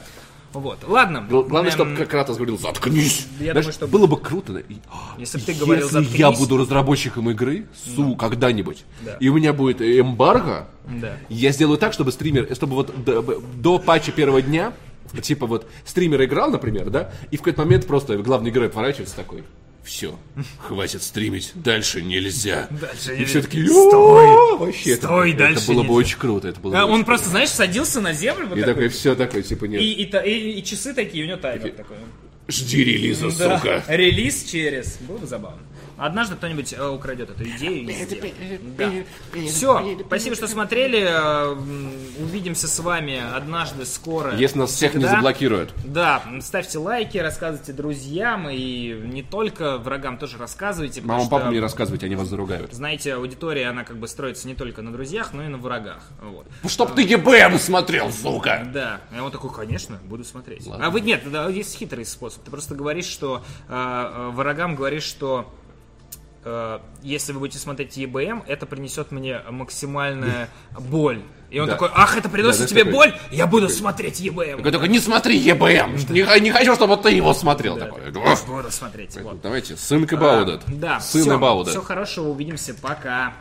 Вот, ладно. Гл- Главное, Эм, чтобы Кратос говорил, заткнись. Я Знаешь, думаю, что- было бы круто. да, и- Если бы ты говорил, Если я «Заткнись». Ну. буду разработчиком игры, су, когда-нибудь, Да. и у меня будет эмбарго, Да. я сделаю так, чтобы стример, чтобы вот до, до патча первого дня Типа вот стример играл, например, да, и в какой-то момент просто главный герой поворачивается такой, все, хватит стримить, дальше нельзя. Дальше И все такие, Стой! «О, вообще, это- Стой, это, дальше было бы нельзя». очень круто, это было бы А, очень Он круто. просто, знаешь, садился на землю вот И такой, такой, все такой, типа, нет, и, и, та- и- и часы такие, у него таймер такой. жди релиза, Да. сука. Релиз через. Было бы забавно. Однажды кто-нибудь э, украдет эту идею и сделает. Да. Все, спасибо, что смотрели. Э, Увидимся с вами однажды скоро. Если нас всех не Всегда. заблокируют. Да, ставьте лайки, рассказывайте друзьям и не только врагам тоже рассказывайте. Мама, папа мне рассказывайте, они вас заругают. Знаете, аудитория, она как бы строится не только на друзьях, но и на врагах. Вот. Ну, Чтоб ты ЕБМ смотрел, сука! Да, и он такой, конечно, буду смотреть. Ладно. А вы нет, да, есть хитрый способ. Ты просто говоришь, что э, э, врагам говоришь, что если вы будете смотреть ЕБМ, это принесет мне максимальная боль. И он Да. такой, ах, это приносит Да, да, тебе такой. боль, я буду смотреть ЕБМ. Такой, такой, не смотри ЕБМ! Не, не хочу, чтобы ты его смотрел. Такой. Буду смотреть. Вот. Давайте, сын about it. Да, Сын все, все хорошего, увидимся, пока.